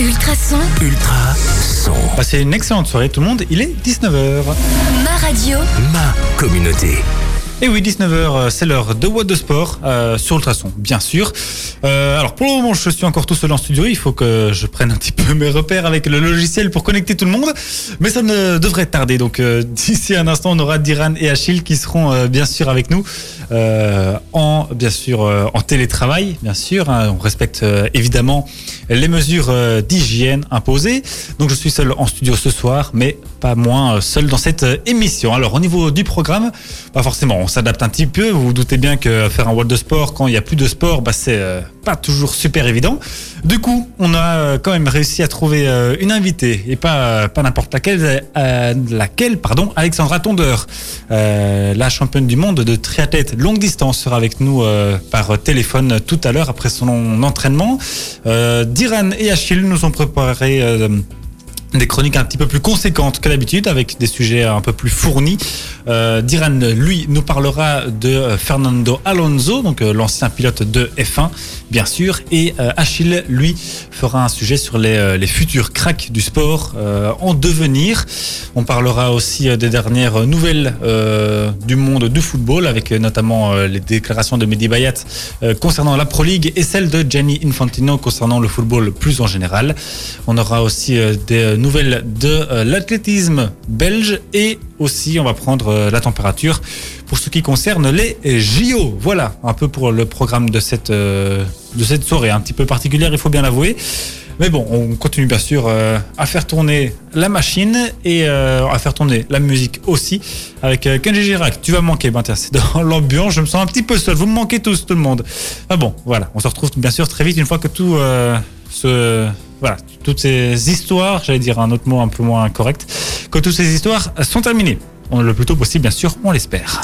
Ultrason, Ultra son. Passez une excellente soirée tout le monde, il est 19h. ma radio, Ma communauté. Et oui, 19h, c'est l'heure de What de Sport euh, sur Ultrason, bien sûr. Euh, alors pour le moment, je suis encore tout seul en studio. Il faut que je prenne un petit peu mes repères avec le logiciel pour connecter tout le monde. Mais ça ne devrait tarder. Donc euh, d'ici un instant, on aura Diran et Achille qui seront euh, bien sûr avec nous euh, en bien sûr euh, en télétravail, bien sûr. hein. on respecte euh, évidemment les mesures euh, d'hygiène imposées. Donc je suis seul en studio ce soir, mais pas moins euh, seul dans cette euh, émission. Alors au niveau du programme, pas forcément, on s'adapte un petit peu. Vous vous doutez bien que faire un World de sport quand il n'y a plus de sport, bah, c'est euh, pas toujours super évident. Du coup, on a euh, quand même réussi à trouver euh, une invitée et pas pas n'importe laquelle, laquelle pardon, Alexandra Tondeur, la championne du monde de triathlète longue distance sera avec nous par téléphone tout à l'heure après son entraînement. Diran et Achille nous ont préparé des chroniques un petit peu plus conséquentes que d'habitude, avec des sujets un peu plus fournis. Euh, Diran, lui, nous parlera de euh, Fernando Alonso, donc euh, l'ancien pilote de F1, bien sûr, et Achille, lui, fera un sujet sur les, les futurs cracks du sport en devenir. On parlera aussi des dernières nouvelles du monde du football, avec notamment les déclarations de Mehdi Bayat concernant la Pro League et celle de Gianni Infantino concernant le football plus en général. On aura aussi des nouvelles de euh, l'athlétisme belge et aussi on va prendre euh, la température pour ce qui concerne les JO. Voilà un peu pour le programme de cette, euh, de cette soirée, un petit peu particulière, il faut bien l'avouer. Mais bon, on continue bien sûr à faire tourner la machine et à faire tourner la musique aussi avec Kenji Girac. Tu vas manquer, ben c'est dans l'ambiance, je me sens un petit peu seul. Vous me manquez tous, tout le monde. Ah bon, voilà, on se retrouve bien sûr très vite une fois que tout ce voilà, toutes ces histoires, j'allais dire un autre mot un peu moins correct, que toutes ces histoires sont terminées. On, le plus tôt possible, bien sûr, on l'espère.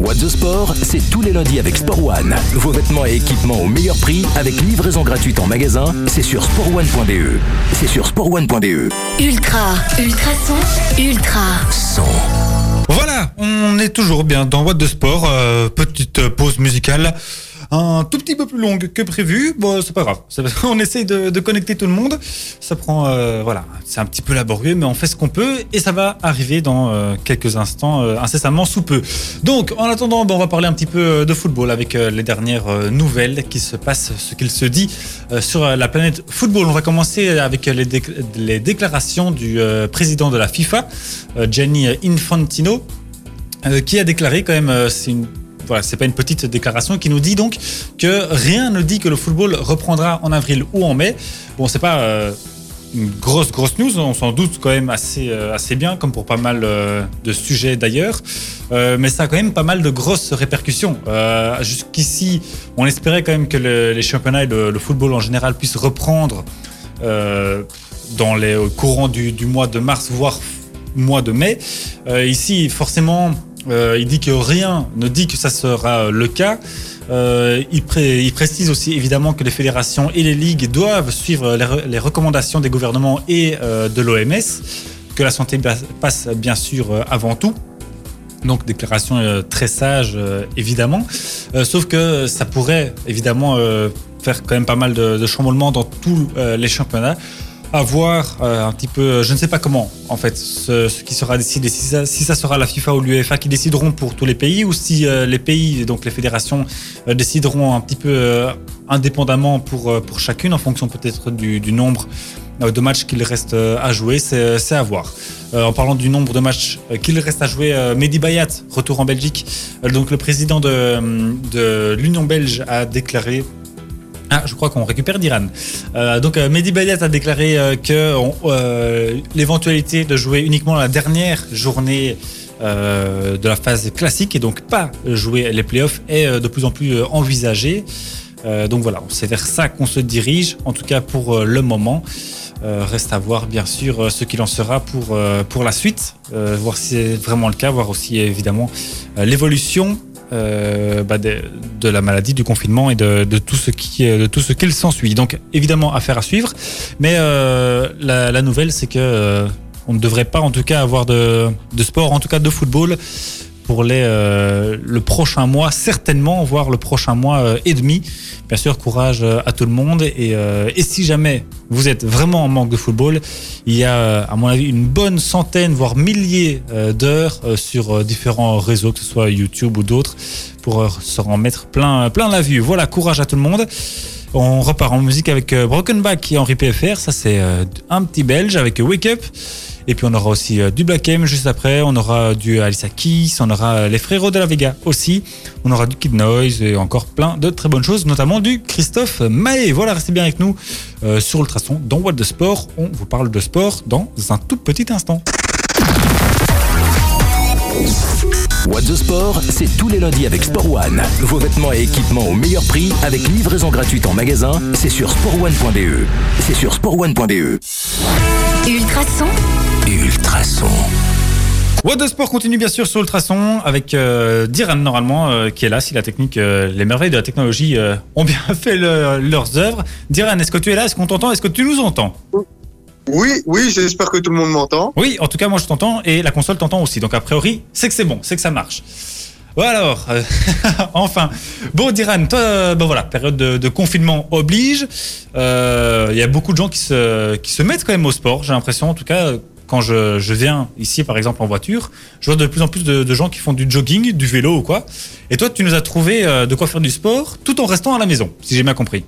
What the Sport, c'est tous les lundis avec Sport One. Vos vêtements et équipements au meilleur prix avec livraison gratuite en magasin. C'est sur sportone.be. C'est sur sportone.be. ultra, ultrason, ultra, Son. Voilà, on est toujours bien dans What de Sport. euh, petite pause musicale. Un tout petit peu plus longue que prévu. Bon, c'est pas grave. On essaye de, connecter tout le monde. Ça prend, euh, voilà, c'est un petit peu laborieux, mais on fait ce qu'on peut et ça va arriver dans euh, quelques instants, euh, incessamment sous peu. Donc, en attendant, bon, on va parler un petit peu de football avec les dernières nouvelles qui se passent, ce qu'il se dit sur la planète football. On va commencer avec les, déc- les déclarations du président de la FIFA, Gianni Infantino, qui a déclaré quand même, c'est une voilà, c'est pas une petite déclaration qui nous dit donc que rien ne dit que le football reprendra en avril ou en mai. Bon, c'est pas euh, une grosse grosse news, on s'en doute quand même assez euh, assez bien, comme pour pas mal euh, de sujets d'ailleurs. Mais ça a quand même pas mal de grosses répercussions. Jusqu'ici, on espérait quand même que le- les championnats et le, football en général puissent reprendre dans les au courant du, mois de mars, voire mois de mai. Ici, forcément, euh, il dit que rien ne dit que ça sera le cas. Euh, il, pré- il précise aussi évidemment que les fédérations et les ligues doivent suivre les, re- les recommandations des gouvernements et euh, de l'OMS, que la santé passe bien sûr euh, avant tout. Donc déclaration euh, très sage euh, évidemment, Euh, sauf que ça pourrait évidemment euh, faire quand même pas mal de, de chamboulements dans tous euh, les championnats. À voir euh, un petit peu, je ne sais pas comment en fait ce, qui sera décidé, si ça, sera la FIFA ou l'UEFA qui décideront pour tous les pays ou si euh, les pays, donc les fédérations, euh, décideront un petit peu euh, indépendamment pour, euh, pour chacune en fonction peut-être du, du nombre euh, de matchs qu'il reste euh, à jouer, c'est à voir. Euh, en parlant du nombre de matchs euh, qu'il reste à jouer, euh, Mehdi Bayat, retour en Belgique, Euh, donc le président de, de l'Union belge a déclaré ah, je crois qu'on récupère d'Iran. Euh, donc, euh, Mehdi Bayat a déclaré euh, que l'éventualité de jouer uniquement la dernière journée de la phase classique et donc pas jouer les playoffs est de plus en plus envisagée. Donc voilà, c'est vers ça qu'on se dirige, en tout cas pour le moment. Reste à voir bien sûr ce qu'il en sera pour, pour la suite, voir si c'est vraiment le cas, voir aussi évidemment l'évolution euh, bah, de, la maladie, du confinement et de, tout ce qui de tout ce s'ensuit. Donc évidemment affaire à suivre, mais euh, la, la nouvelle c'est que euh, on ne devrait pas en tout cas avoir de, de sport, en tout cas de football, pour les, euh, le prochain mois, certainement, voire le prochain mois euh, et demi. Bien sûr, courage euh, à tout le monde. Et, euh, et si jamais vous êtes vraiment en manque de football, il y a, à mon avis, une bonne centaine, voire milliers d'heures sur différents réseaux, que ce soit YouTube ou d'autres, pour se en mettre plein, plein la vue. Voilà, courage à tout le monde. On repart en musique avec Broken Back et Henri PFR. Ça, c'est un petit belge avec Wake Up. Et puis, on aura aussi euh, du Black M juste après. On aura du Alissa Keys. On aura euh, les Frérots de la Vega aussi. On aura du Kid Noise et encore plein de très bonnes choses, notamment du Christophe Maé. Voilà, restez bien avec nous euh, sur Ultrason dans What de Sport. On vous parle de sport dans un tout petit instant. What the Sport, c'est tous les lundis avec Sport One. Vos vêtements et équipements au meilleur prix avec livraison gratuite en magasin, c'est sur sportone.be. C'est sur sportone.be. Ultrason, Ultrason. What the Sport continue bien sûr sur Ultrason avec euh, Diran normalement euh, qui est là si la technique, euh, les merveilles de la technologie euh, ont bien fait le- leurs œuvres. Diran, est-ce que tu es là? Est-ce qu'on t'entend? Est-ce que tu nous entends? Oui, oui, j'espère que tout le monde m'entend. Oui, en tout cas moi je t'entends et la console t'entend aussi. Donc a priori c'est que c'est bon, c'est que ça marche. Bon alors, euh, enfin, bon Diran, toi, ben voilà, période de, de confinement oblige. Euh, Il y a beaucoup de gens qui se, qui se mettent quand même au sport. J'ai l'impression, en tout cas, euh, quand je, viens ici, par exemple, en voiture, je vois de plus en plus de, de gens qui font du jogging, du vélo ou quoi. Et toi, tu nous as trouvé euh, de quoi faire du sport tout en restant à la maison, si j'ai bien compris.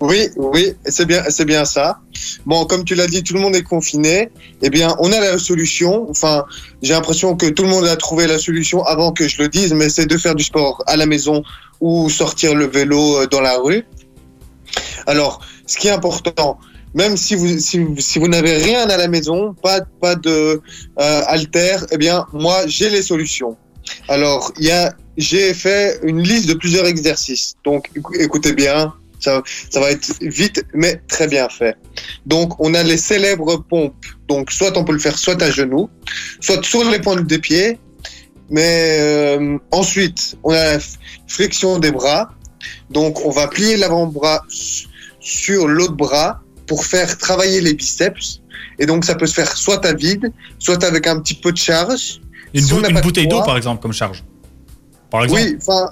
Oui, oui, c'est bien, c'est bien ça. Bon, comme tu l'as dit, tout le monde est confiné. Eh bien, on a la solution. Enfin, j'ai l'impression que tout le monde a trouvé la solution avant que je le dise, mais c'est de faire du sport à la maison ou sortir le vélo euh, dans la rue. Alors, ce qui est important, même si vous si, vous- n'avez rien à la maison, pas pas de euh, eh bien, moi, j'ai les solutions. Alors, il y a, j'ai fait une liste de plusieurs exercices. Donc, écou- écoutez bien, ça, ça va être vite, mais très bien fait. Donc, on a les célèbres pompes. Donc, soit on peut le faire soit à genoux, soit sur les pointes des pieds. Mais euh, ensuite, on a la flexion des bras. Donc, on va plier l'avant-bras sur l'autre bras pour faire travailler les biceps. Et donc, ça peut se faire soit à vide, soit avec un petit peu de charge. Une, Si bou- une bouteille d'eau, par exemple, comme charge. Par exemple. Oui, enfin,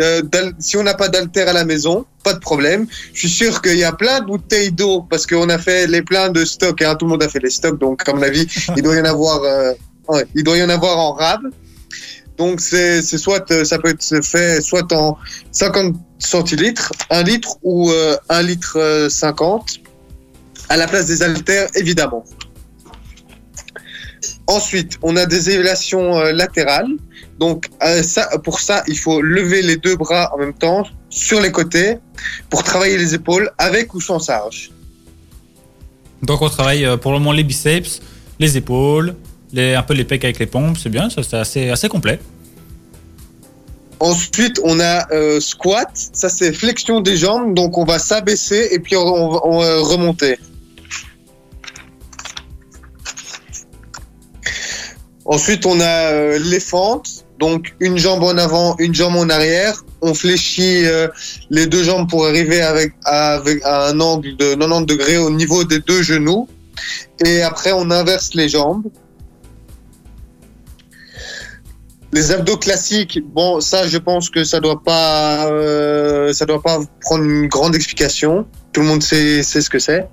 euh, si on n'a pas d'altère à la maison, pas de problème. Je suis sûr qu'il y a plein de bouteilles d'eau parce qu'on a fait les pleins de stocks. Hein, tout le monde a fait les stocks, donc à mon avis, il doit y en avoir. euh, ouais, il doit y en avoir en rab. Donc c'est soit euh, ça peut être fait soit en 50 centilitres, 1 litre ou euh, 1 litre euh, 50 à la place des haltères évidemment. Ensuite, on a des élévations euh, latérales. Donc euh, ça, pour ça, il faut lever les deux bras en même temps sur les côtés pour travailler les épaules avec ou sans charge. Donc on travaille euh, pour le moment les biceps, les épaules, les, un peu les pecs avec les pompes, c'est bien, ça c'est assez, assez complet. Ensuite, on a euh, squat. Ça, c'est flexion des jambes. Donc, on va s'abaisser et puis on, on va on va remonter. Ensuite, on a euh, les fentes. Donc, une jambe en avant, une jambe en arrière. On fléchit euh, les deux jambes pour arriver avec, à un angle de 90 degrés au niveau des deux genoux. Et après, on inverse les jambes. Les abdos classiques, bon, ça, je pense que ça doit pas, euh, ça doit pas prendre une grande explication. Tout le monde sait, sait ce que c'est.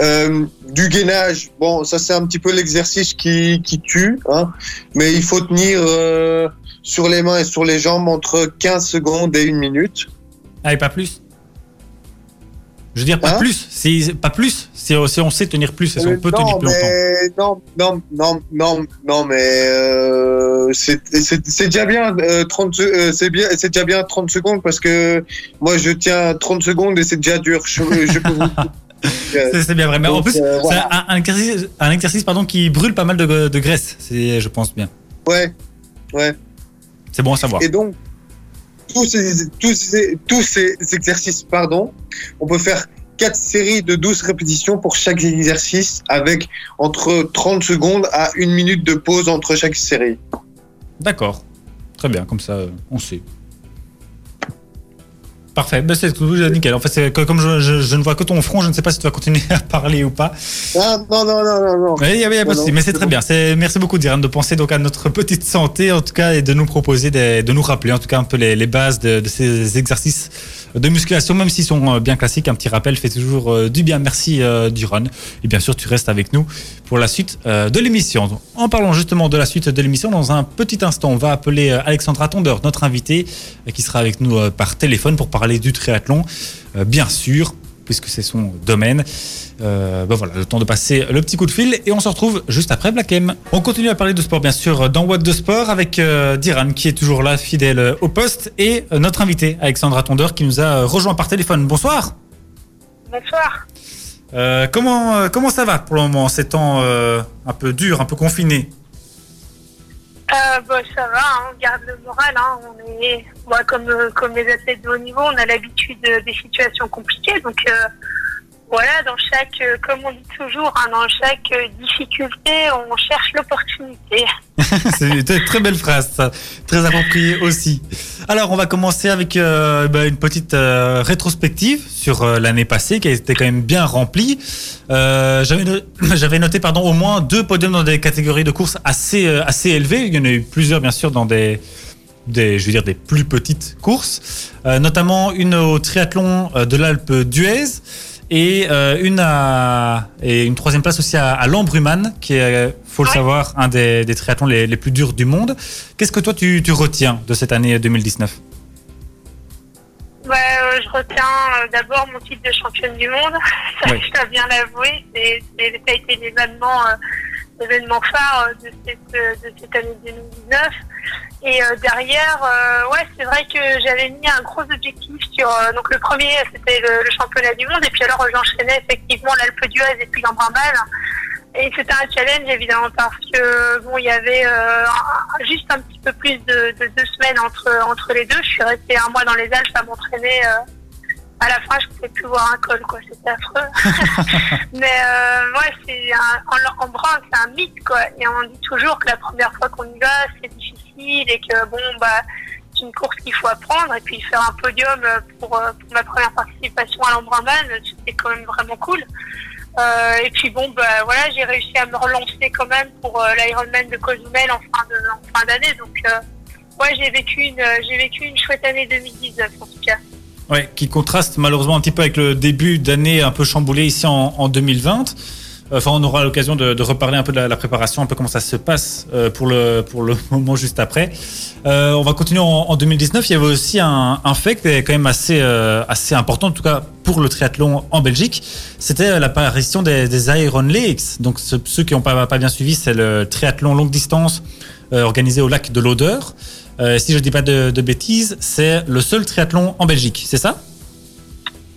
Euh, du gainage, bon, ça c'est un petit peu l'exercice qui, qui tue, hein, mais il faut tenir euh, sur les mains et sur les jambes entre 15 secondes et une minute. Ah et pas plus Je veux dire pas Hein? plus, si, pas plus, si, si on sait tenir plus, si on Euh, peut non, tenir plus longtemps. non, non, non, non, non, mais euh, c'est c'est- c'est déjà bien, euh, 30, se- euh, c'est bien, c'est déjà bien 30 secondes parce que moi je tiens 30 secondes et c'est déjà dur. Je, je peux vous- C'est bien vrai, mais en plus, euh, voilà. c'est un, un exercice, un exercice pardon, qui brûle pas mal de, de graisse, je pense bien. ouais. C'est bon à savoir. Et donc tous ces, tous ces, tous ces exercices, pardon, on peut faire quatre séries de 12 répétitions pour chaque exercice avec entre 30 secondes à une minute de pause entre chaque série. D'accord, très bien, comme ça euh, on sait. Parfait, ben, c'est nickel. En fait, c'est que- comme je, je- je ne vois que ton front, je ne sais pas si tu vas continuer à parler ou pas. Ah, non, non, non, non, non. Mais Non, non, mais c'est très bien. Merci beaucoup Diane de penser donc à notre petite santé en tout cas et de nous proposer des- de nous rappeler en tout cas un peu les, les bases de, de ces exercices de musculation, même s'ils sont euh, bien classiques. Un petit rappel fait toujours euh, du bien. Merci euh, Duron. Et bien sûr, tu restes avec nous pour la suite euh, de l'émission. En parlant justement de la suite de l'émission, dans un petit instant, on va appeler Alexandra Tondeur, notre invitée, qui sera avec nous par téléphone pour parler du triathlon, euh, bien sûr, puisque c'est son domaine. Euh, ben voilà, le temps de passer le petit coup de fil et on se retrouve juste après Black M. On continue à parler de sport bien sûr dans What de Sport avec euh, Diran qui est toujours là fidèle au poste et euh, notre invité Alexandra Tondeur qui nous a euh, rejoint par téléphone. Bonsoir. Bonsoir. Euh, comment comment ça va pour le moment? Ces temps un peu durs, un peu confinés Euh, bah, ça va, hein, on garde le moral. Hein, on est, moi, comme, euh, comme les athlètes de haut niveau, on a l'habitude euh, des situations compliquées. Donc euh, voilà, dans chaque, euh, comme on dit toujours, hein, dans chaque euh, difficulté, on cherche l'opportunité. C'est une très, belle phrase, très appropriée aussi. Alors, on va commencer avec euh, bah, une petite rétrospective sur l'année passée qui a été quand même bien remplie. J'avais no- j'avais noté pardon, au moins deux podiums dans des catégories de courses assez, assez élevées. Il y en a eu plusieurs, bien sûr, dans des, des, je veux dire, des plus petites courses, notamment une au triathlon de l'Alpe d'Huez et euh, une à, et une troisième place aussi à, à Lambruman, qui est, faut le Ouais. savoir, un des, des triathlons les, les plus durs du monde. Qu'est-ce que toi tu, tu retiens de cette année 2019 Ouais, euh, je retiens euh, d'abord mon titre de championne du monde. Ça, Oui. Je dois bien l'avouer. Ça a été l'événement, euh, l'événement phare euh, de cette, euh, de cette année 2019. Et euh, derrière, ouais, c'est vrai que j'avais mis un gros objectif sur. donc le premier, c'était le, championnat du monde. Et puis alors, j'enchaînais effectivement l'Alpe d'Huez et puis l'Embrunval. Et c'était un challenge évidemment parce que bon, il y avait juste un petit peu plus de, de deux semaines entre entre les deux. Je suis restée un mois dans les Alpes à m'entraîner. À la fin, je pouvais plus voir un col, quoi. C'était affreux. Mais euh, ouais, c'est un, en, en brun, c'est un mythe, quoi. Et on dit toujours que la première fois qu'on y va, c'est difficile et que bon, bah, c'est une course qu'il faut apprendre. Et puis faire un podium euh, pour, euh, pour ma première participation à l'Embrunman, c'était quand même vraiment cool. Euh, et puis bon, bah voilà, j'ai réussi à me relancer quand même pour euh, l'Ironman de Cozumel en fin de en fin d'année. Donc euh, ouais, j'ai vécu une j'ai vécu une chouette année 2019 en tout cas. Ouais, qui contraste malheureusement un petit peu avec le début d'année un peu chamboulé ici en, en 2020. Enfin, on aura l'occasion de, reparler un peu de la, préparation, un peu comment ça se passe euh, pour le pour le moment juste après. Euh, on va continuer en, en 2019. Il y avait aussi un, un fait qui est quand même assez euh, assez important, en tout cas pour le triathlon en Belgique. C'était l'apparition des, des Iron Lakes. Donc ce- ceux qui n'ont pas, pas bien suivi, c'est le triathlon longue distance euh, organisé au lac de l'Odeur. Euh, si je dis pas de, de bêtises, c'est le seul triathlon en Belgique, c'est ça?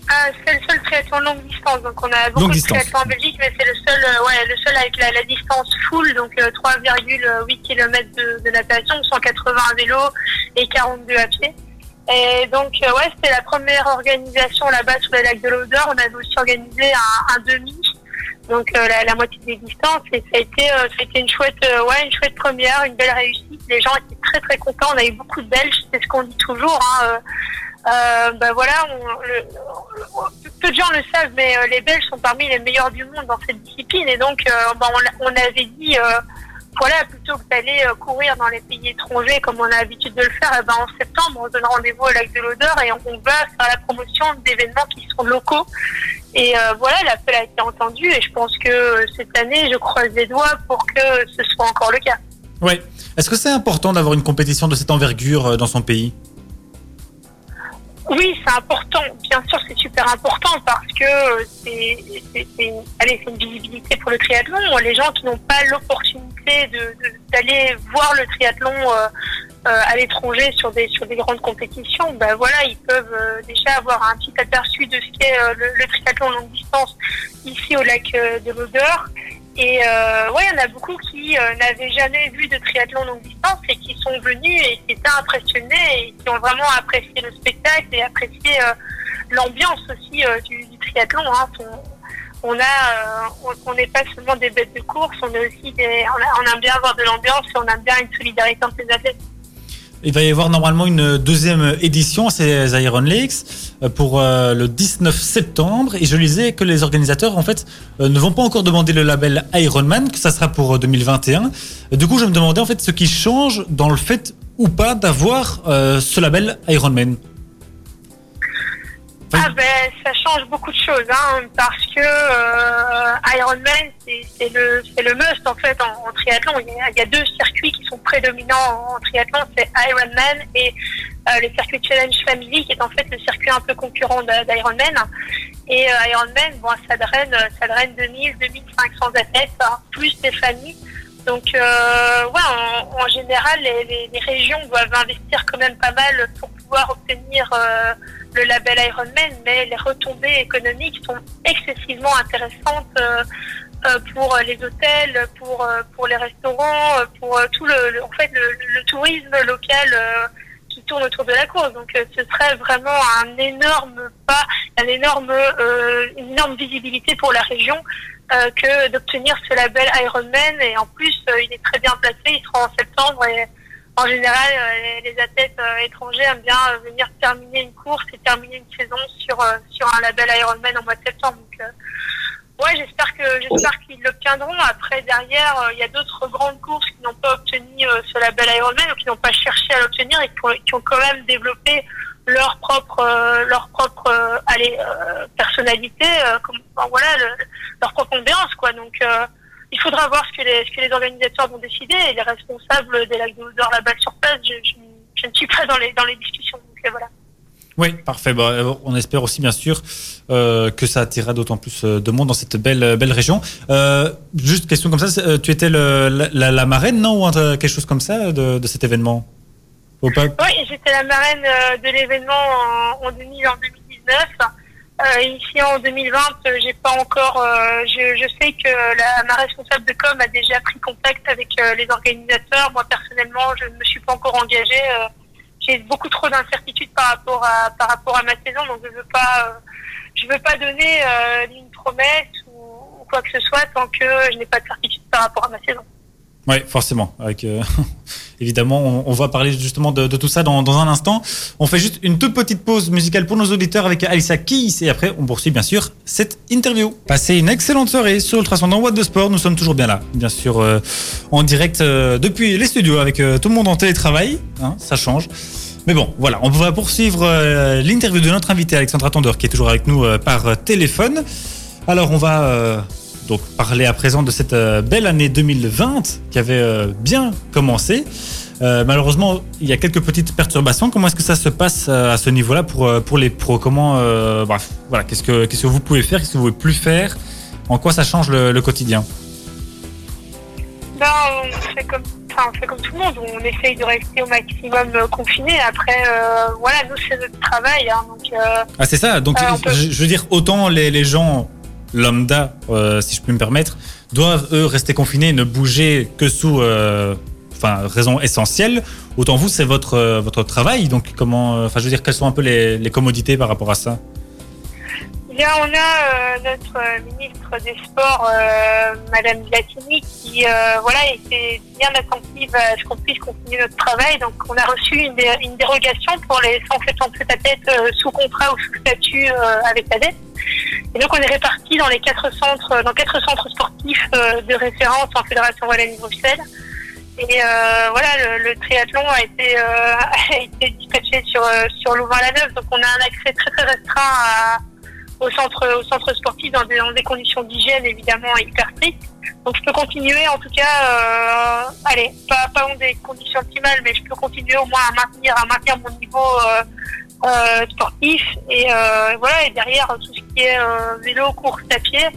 Ah, c'est le seul triathlon longue distance. Donc on a beaucoup Longue de distance. triathlons en Belgique, mais c'est le seul, euh, ouais, le seul avec la, la distance full, donc euh, 3,8 km de, de natation, 180 à vélo et 42 à pied. Et donc euh, ouais, c'était la première organisation là-bas sur le lac de l'Odeur. On avait aussi organisé un, un demi, donc euh, la, la moitié des distances. Et ça a été, euh, ça a été une chouette, euh, ouais, une chouette première, une belle réussite. Les gens étaient très très contents. On a eu beaucoup de Belges, c'est ce qu'on dit toujours. Hein, euh, euh, ben voilà, on, le- peu de gens le savent, mais euh, les Belges sont parmi les meilleurs du monde dans cette discipline. Et donc, ben, on, on avait dit, voilà, plutôt que d'aller euh, courir dans les pays étrangers comme on a l'habitude de le faire, eh ben, en septembre, on donne rendez-vous au lac de l'Odeur et on, va faire la promotion d'événements qui sont locaux. Et euh, voilà, l'appel a été entendu et je pense que euh, cette année, je croise les doigts pour que ce soit encore le cas. Ouais. Est-ce que c'est important d'avoir une compétition de cette envergure dans son pays? Oui, c'est important. Bien sûr, c'est super important parce que euh, c'est une, visibilité pour le triathlon. Les gens qui n'ont pas l'opportunité d'aller voir le triathlon euh, euh, à l'étranger sur des sur des grandes compétitions, ben voilà, ils peuvent déjà avoir un petit aperçu de ce qu'est le, le triathlon longue distance ici au lac de l'Odeur. Et euh, ouais, il y en a beaucoup qui euh, n'avaient jamais vu de triathlon longue distance et qui sont venus et qui étaient impressionnés et qui ont vraiment apprécié le spectacle et apprécié euh, l'ambiance aussi euh, du, du triathlon. Hein. On, on a, euh, on- n'est pas seulement des bêtes de course, on est aussi des, on, a- on aime bien avoir de l'ambiance et on aime bien une solidarité entre les athlètes. Il va y avoir normalement une deuxième édition à ces Iron Lakes euh, pour euh, le 19 septembre. Et je lisais que les organisateurs, en fait, euh, ne vont pas encore demander le label Ironman, que ça sera pour euh, 2021. Du coup, je me demandais, en fait, ce qui change dans le fait ou pas d'avoir ce label Ironman. Ah ben, ça change beaucoup de choses, hein, parce que euh, Ironman, c'est le, c'est le must en fait en, en triathlon. Il y, a, il y a deux circuits qui sont prédominants en, triathlon, c'est Ironman et euh, le circuit Challenge Family, qui est en fait le circuit un peu concurrent d'Ironman. Et euh, Ironman, bon, ça draine, ça draine 2000, 2500 athlètes, hein, plus des familles. Donc, euh, ouais, en, en général, les, les, les régions doivent investir quand même pas mal pour pouvoir obtenir euh, le label Ironman, mais les retombées économiques sont excessivement intéressantes euh, euh, pour les hôtels, pour euh, pour les restaurants, pour tout le, en fait le, tourisme local qui tourne autour de la course. Donc, ce serait vraiment un énorme pas, un énorme une énorme visibilité pour la région que d'obtenir ce label Ironman. Et en plus, il est très bien placé. Il sera en septembre et en général, euh, les athlètes euh, étrangers aiment bien euh, venir terminer une course et terminer une saison sur sur un label Ironman en mois de septembre. Donc, ouais, j'espère que j'espère qu'ils l'obtiendront. Après, derrière, il y a d'autres grandes courses qui n'ont pas obtenu ce label Ironman ou qui n'ont pas cherché à l'obtenir et qui ont, qui ont quand même développé leur propre leur propre allez, personnalité, comme, voilà, le- leur propre ambiance, quoi. Donc il faudra voir ce que les, ce que les organisateurs vont décider et les responsables des lacs de Odeur là-bas sur place. Je, je, je ne suis pas dans les, dans les discussions. Donc euh, voilà. Oui, parfait. Bah, euh, on espère aussi, bien sûr, euh, que ça attirera d'autant plus de monde dans cette belle, belle région. Euh, juste question comme ça, tu étais le- la, la- la marraine, non Ou quelque chose comme ça de, de cet événement? Oui, j'étais la marraine de l'événement en, en, 2000, en 2019. Euh, ici en 2020, euh, j'ai pas encore. euh, je, sais que ma responsable de com a déjà pris contact avec les organisateurs. Moi personnellement, je ne me suis pas encore engagée. j'ai beaucoup trop d'incertitudes par rapport à par rapport à ma saison, donc je veux pas. je veux pas donner une promesse ou, quoi que ce soit tant que je n'ai pas de certitude par rapport à ma saison. Oui, forcément. Avec, évidemment, on, va parler justement de, tout ça dans, un instant. On fait juste une toute petite pause musicale pour nos auditeurs avec Alissa Keys et après on poursuit bien sûr cette interview. Passez une excellente soirée sur Ultrason dans What de Sport. Nous sommes toujours bien là, bien sûr, euh, en direct euh, depuis les studios avec euh, tout le monde en télétravail. Hein, ça change. Mais bon, voilà, on va poursuivre l'interview de notre invité Alexandra Tondeur qui est toujours avec nous par téléphone. Alors on va donc parler à présent de cette euh, belle année 2020 qui avait euh, bien commencé. Euh, malheureusement, il y a quelques petites perturbations. Comment est-ce que ça se passe à ce niveau-là pour, pour les pros? Comment, euh, bref, voilà, qu'est-ce que, qu'est-ce que vous pouvez faire? Qu'est-ce que vous pouvez plus faire? En quoi ça change le, le quotidien? Ben, on fait comme, enfin, on fait comme tout le monde. On essaye de rester au maximum confiné. Après, euh, voilà, nous c'est notre travail. Hein, donc, Ah, c'est ça. Donc, je, je veux dire, autant les, les gens lambda, euh, si je peux me permettre, doivent eux rester confinés et ne bouger que sous, euh, raison essentielle. Autant vous, c'est votre euh, votre travail. Donc, comment, enfin, je veux dire, quelles sont un peu les commodités par rapport à ça? Bien, on a euh, notre euh, ministre des Sports, euh, Madame Latini, qui euh, voilà était bien attentive à ce qu'on puisse continuer notre travail. Donc, on a reçu une, dé- une dérogation pour les 177 athlètes euh, sous contrat ou sous statut avec la dette. Et donc, on est répartis dans les quatre centres, dans quatre centres sportifs de référence en Fédération Wallonie-Bruxelles. Et voilà, le, triathlon a été, euh, dispatché sur, sur Louvain-la-Neuve. Donc, on a un accès très très restreint à au centre, au centre sportif dans des, dans des conditions d'hygiène évidemment hyper strictes. Donc je peux continuer en tout cas, euh, allez, pas, dans des conditions optimales, mais je peux continuer au moins à maintenir, à maintenir mon niveau euh, euh, sportif. Et voilà, et derrière tout ce qui est vélo, course à pied,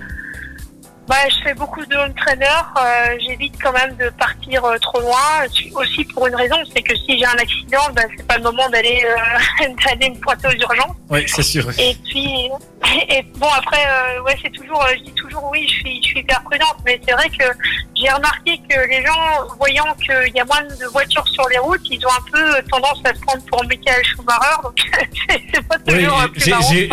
bah, je fais beaucoup de home trainer. euh, J'évite quand même de partir euh, trop loin. Aussi pour une raison, c'est que si j'ai un accident, bah, c'est pas le moment d'aller euh, d'aller me pointer aux urgences. Oui, c'est sûr. Et puis, et bon après, euh, ouais, c'est toujours, euh, je dis toujours oui, je suis, je suis hyper prudente, mais c'est vrai que j'ai remarqué que les gens, voyant qu'il y a moins de voitures sur les routes, ils ont un peu tendance à se prendre pour Michael Schumacher, donc c'est pas Oui, toujours euh, plus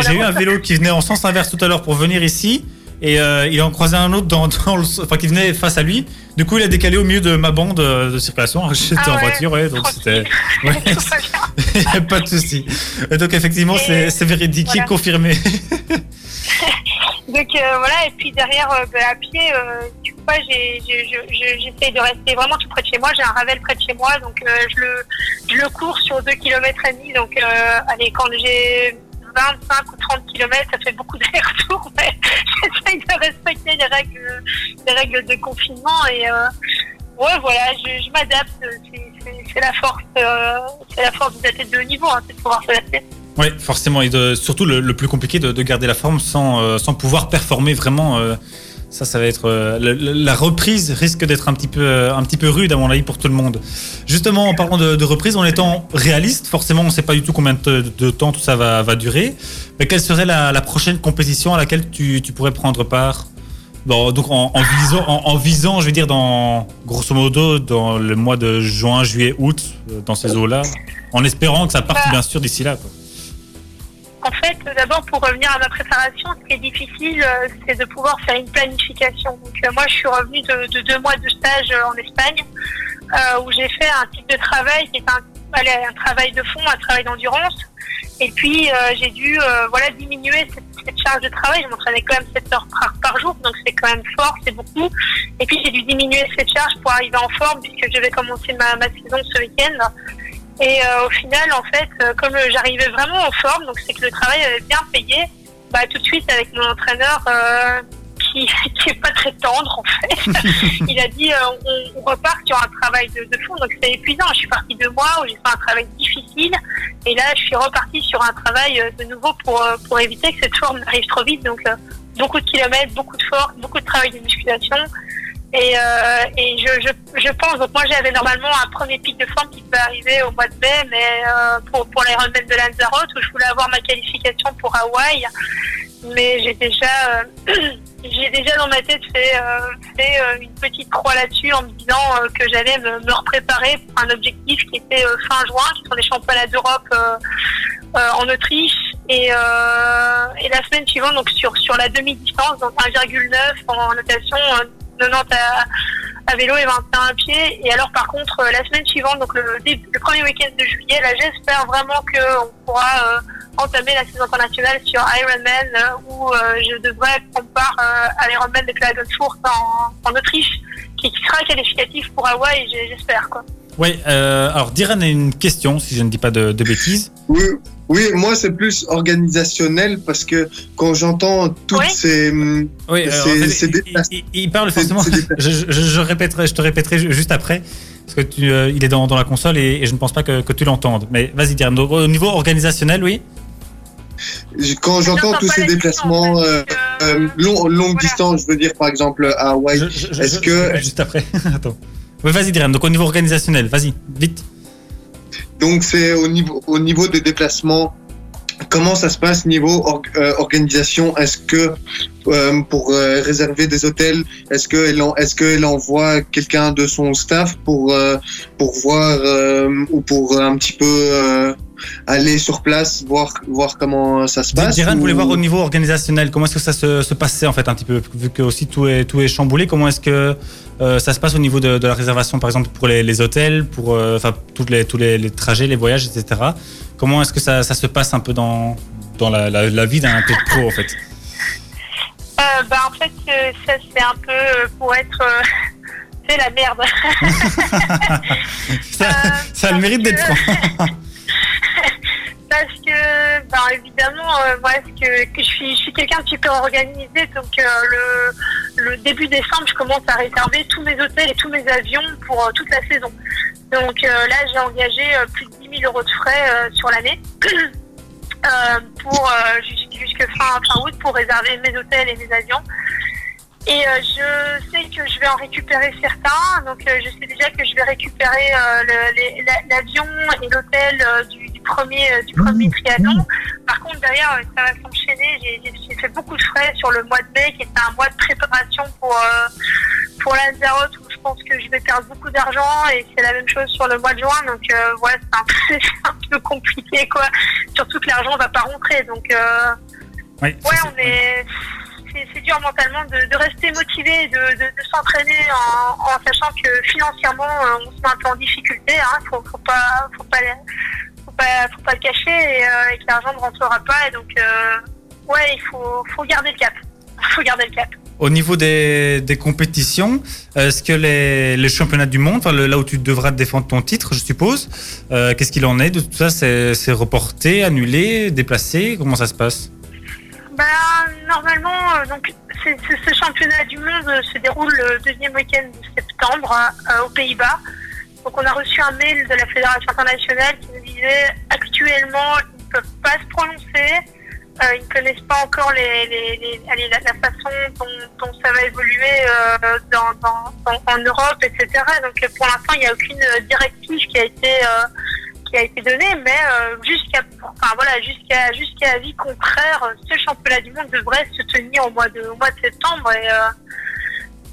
j'ai eu un vélo qui venait en sens inverse tout à l'heure pour venir ici. Et euh, il en croisé un autre dans, dans le, enfin, qui venait face à lui. Du coup, il a décalé au milieu de ma bande euh, de circulation. J'étais Ah en voiture, ouais, donc c'était. Ouais, pas de souci. Donc effectivement, c'est véridique, voilà. confirmé. Donc euh, voilà, et puis derrière, euh, ben, à pied, je- je- j'essaie de rester vraiment tout près de chez moi. J'ai un Ravel près de chez moi, donc je, le, je le cours sur 2 km et demi. Donc allez, quand j'ai 25 ou 30 km, ça fait beaucoup d'allers-retours, mais j'essaie de respecter les règles, les règles de confinement. Et euh, ouais, voilà, je, m'adapte. C'est- la force, euh, la force des athlètes de haut niveau, hein, c'est de pouvoir s'adapter. Oui, forcément. Et surtout le, plus compliqué de, de garder la forme sans, euh, sans pouvoir performer vraiment. Ça, ça va être euh, la reprise risque d'être un petit peu euh, un petit peu rude à mon avis pour tout le monde. Justement, en parlant de, de reprise, en étant réaliste, forcément, on ne sait pas du tout combien de, de temps tout ça va, va durer. Mais quelle serait la, la prochaine compétition à laquelle tu, tu pourrais prendre part? Bon, donc en, en visant, en, en visant, je veux dire, dans grosso modo, dans le mois de juin, juillet, août, euh, dans ces eaux-là, en espérant que ça parte Bah. bien sûr d'ici là. Quoi. En fait, d'abord, pour revenir à ma préparation, ce qui est difficile, euh, c'est de pouvoir faire une planification. Donc, euh, moi, je suis revenue de, de deux mois de stage euh, en Espagne, où j'ai fait un type de travail qui est un, travail de fond, un travail d'endurance. Et puis, j'ai dû voilà, diminuer cette, charge de travail. Je m'entraînais quand même 7 heures par, jour, donc c'est quand même fort, c'est beaucoup. Et puis, j'ai dû diminuer cette charge pour arriver en forme, puisque je vais commencer ma saison ce week-end. Et euh, au final, en fait, euh, comme j'arrivais vraiment en forme, donc c'est que le travail avait bien payé, bah, tout de suite avec mon entraîneur euh, qui, qui est pas très tendre en fait, il a dit euh, on, on repart sur un travail de, de fond, donc c'est épuisant. Je suis partie deux mois où j'ai fait un travail difficile et là je suis repartie sur un travail euh, de nouveau pour, euh, pour éviter que cette forme arrive trop vite. Donc euh, beaucoup de kilomètres, beaucoup de force, beaucoup de travail de musculation. Et, euh, et je, je, je pense, donc moi j'avais normalement un premier pic de forme qui peut arriver au mois de mai, mais euh, pour, pour l'Ironman de Lanzarote, où je voulais avoir ma qualification pour Hawaï, mais j'ai déjà, euh, déjà dans ma tête fait, euh, fait une petite croix là-dessus en me disant que j'allais me, me repréparer pour un objectif qui était fin juin, qui sont les championnats d'Europe en Autriche. Et, et la semaine suivante, donc sur, sur la demi-distance, donc 1,9 en natation, euh, 90 à, à vélo et 21 à pied. Et alors par contre, euh, la semaine suivante, donc le, le premier week-end de juillet, là j'espère vraiment qu'on pourra euh, entamer la saison internationale sur Ironman, euh, où euh, je devrais prendre part euh, à l'Ironman de Klagenfurt en, en Autriche, qui, qui sera qualificatif pour Hawaï, j'espère. quoi. Oui, euh, alors Diran a une question, si je ne dis pas de, de bêtises. Oui, oui, moi c'est plus organisationnel parce que quand j'entends toutes Oui. ces hum, Oui, en fait, c'est il, déplacé. il- il parle forcément. Je, je- je répéterai, je te répéterai ju- juste après, parce que tu, euh, il est dans, dans la console et, et je ne pense pas que, que tu l'entendes. Mais vas-y. Donc, au niveau organisationnel, oui? quand j'entends tous ces la déplacements euh, fait, euh, euh, long- longue voilà. distance, je veux dire par exemple à Hawaï. Est-ce que- juste après Attends. Oui, vas-y, Diran. Donc au niveau organisationnel, vas-y, vite. Donc c'est au niveau au niveau des déplacements. Comment ça se passe niveau or- euh, organisation? Est-ce que euh, pour euh, réserver des hôtels, est-ce qu'elle qu'elle envoie quelqu'un de son staff pour pour voir ou pour un petit peu aller sur place voir voir comment ça se passe Diran ou- voulait voir au niveau organisationnel comment est-ce que ça se, se passait en fait un petit peu? Vu que aussi tout est tout est chamboulé. Comment est-ce que euh, ça se passe au niveau de, de la réservation par exemple pour les, les hôtels, pour euh, toutes les tous les, les trajets, les voyages, etc. Comment est-ce que ça, ça se passe un peu dans dans la, la, la vie d'un athlète pro en fait Euh, bah, en fait, euh, ça c'est un peu euh, pour être. euh, c'est la merde. ça, ça a le mérite d'être franc. Parce que, ben, évidemment, euh, moi, que je suis, quelqu'un de super organisé, donc euh, le, début décembre, je commence à réserver tous mes hôtels et tous mes avions pour euh, toute la saison. Donc euh, là, j'ai engagé euh, plus de 10 000 euros de frais euh, sur l'année euh, pour euh, jus- jusque fin, août pour réserver mes hôtels et mes avions. Et euh, je sais que je vais en récupérer certains, donc euh, je sais déjà que je vais récupérer euh, l'avion et l'hôtel euh, du premier euh, du premier triathlon. Par contre derrière euh, ça va s'enchaîner. J'ai- fait beaucoup de frais sur le mois de mai, qui était un mois de préparation pour euh, pour Lanzarote où je pense que je vais perdre beaucoup d'argent et c'est la même chose sur le mois de juin. Donc euh, ouais, c'est un, peu- c'est un peu compliqué quoi. Surtout que l'argent va pas rentrer, donc. Euh, Oui, Ouais, c'est- on est. c'est dur mentalement de, de rester motivé, de, de, de s'entraîner en, en, sachant que financièrement, on se met un peu en difficulté. Hein, faut, faut pas, faut pas, pas, faut pas le cacher et, euh, et que l'argent ne rentrera pas. Et donc, euh, ouais, il faut, faut garder le cap. faut garder le cap. Au niveau des, des compétitions, est-ce que les, les, championnats du monde, enfin, le, là où tu devras défendre ton titre, je suppose, euh, qu'est-ce qu'il en est de tout ça? C'est reporté, annulé, déplacé? Comment ça se passe? Bah, Normalement, euh, donc, c ce championnat du monde se déroule le deuxième week-end de septembre euh, aux Pays-Bas. Donc on a reçu un mail de la Fédération internationale qui nous disait actuellement ils ne peuvent pas se prononcer euh, ils ne connaissent pas encore les, les, les la, façon dont, ça va évoluer euh, dans, en Europe, etc. Donc pour l'instant, il n'y a aucune directive qui a été euh, qui a été donnée, mais jusqu'à enfin voilà avis contraire, ce championnat du monde devrait se tenir au mois de mois de septembre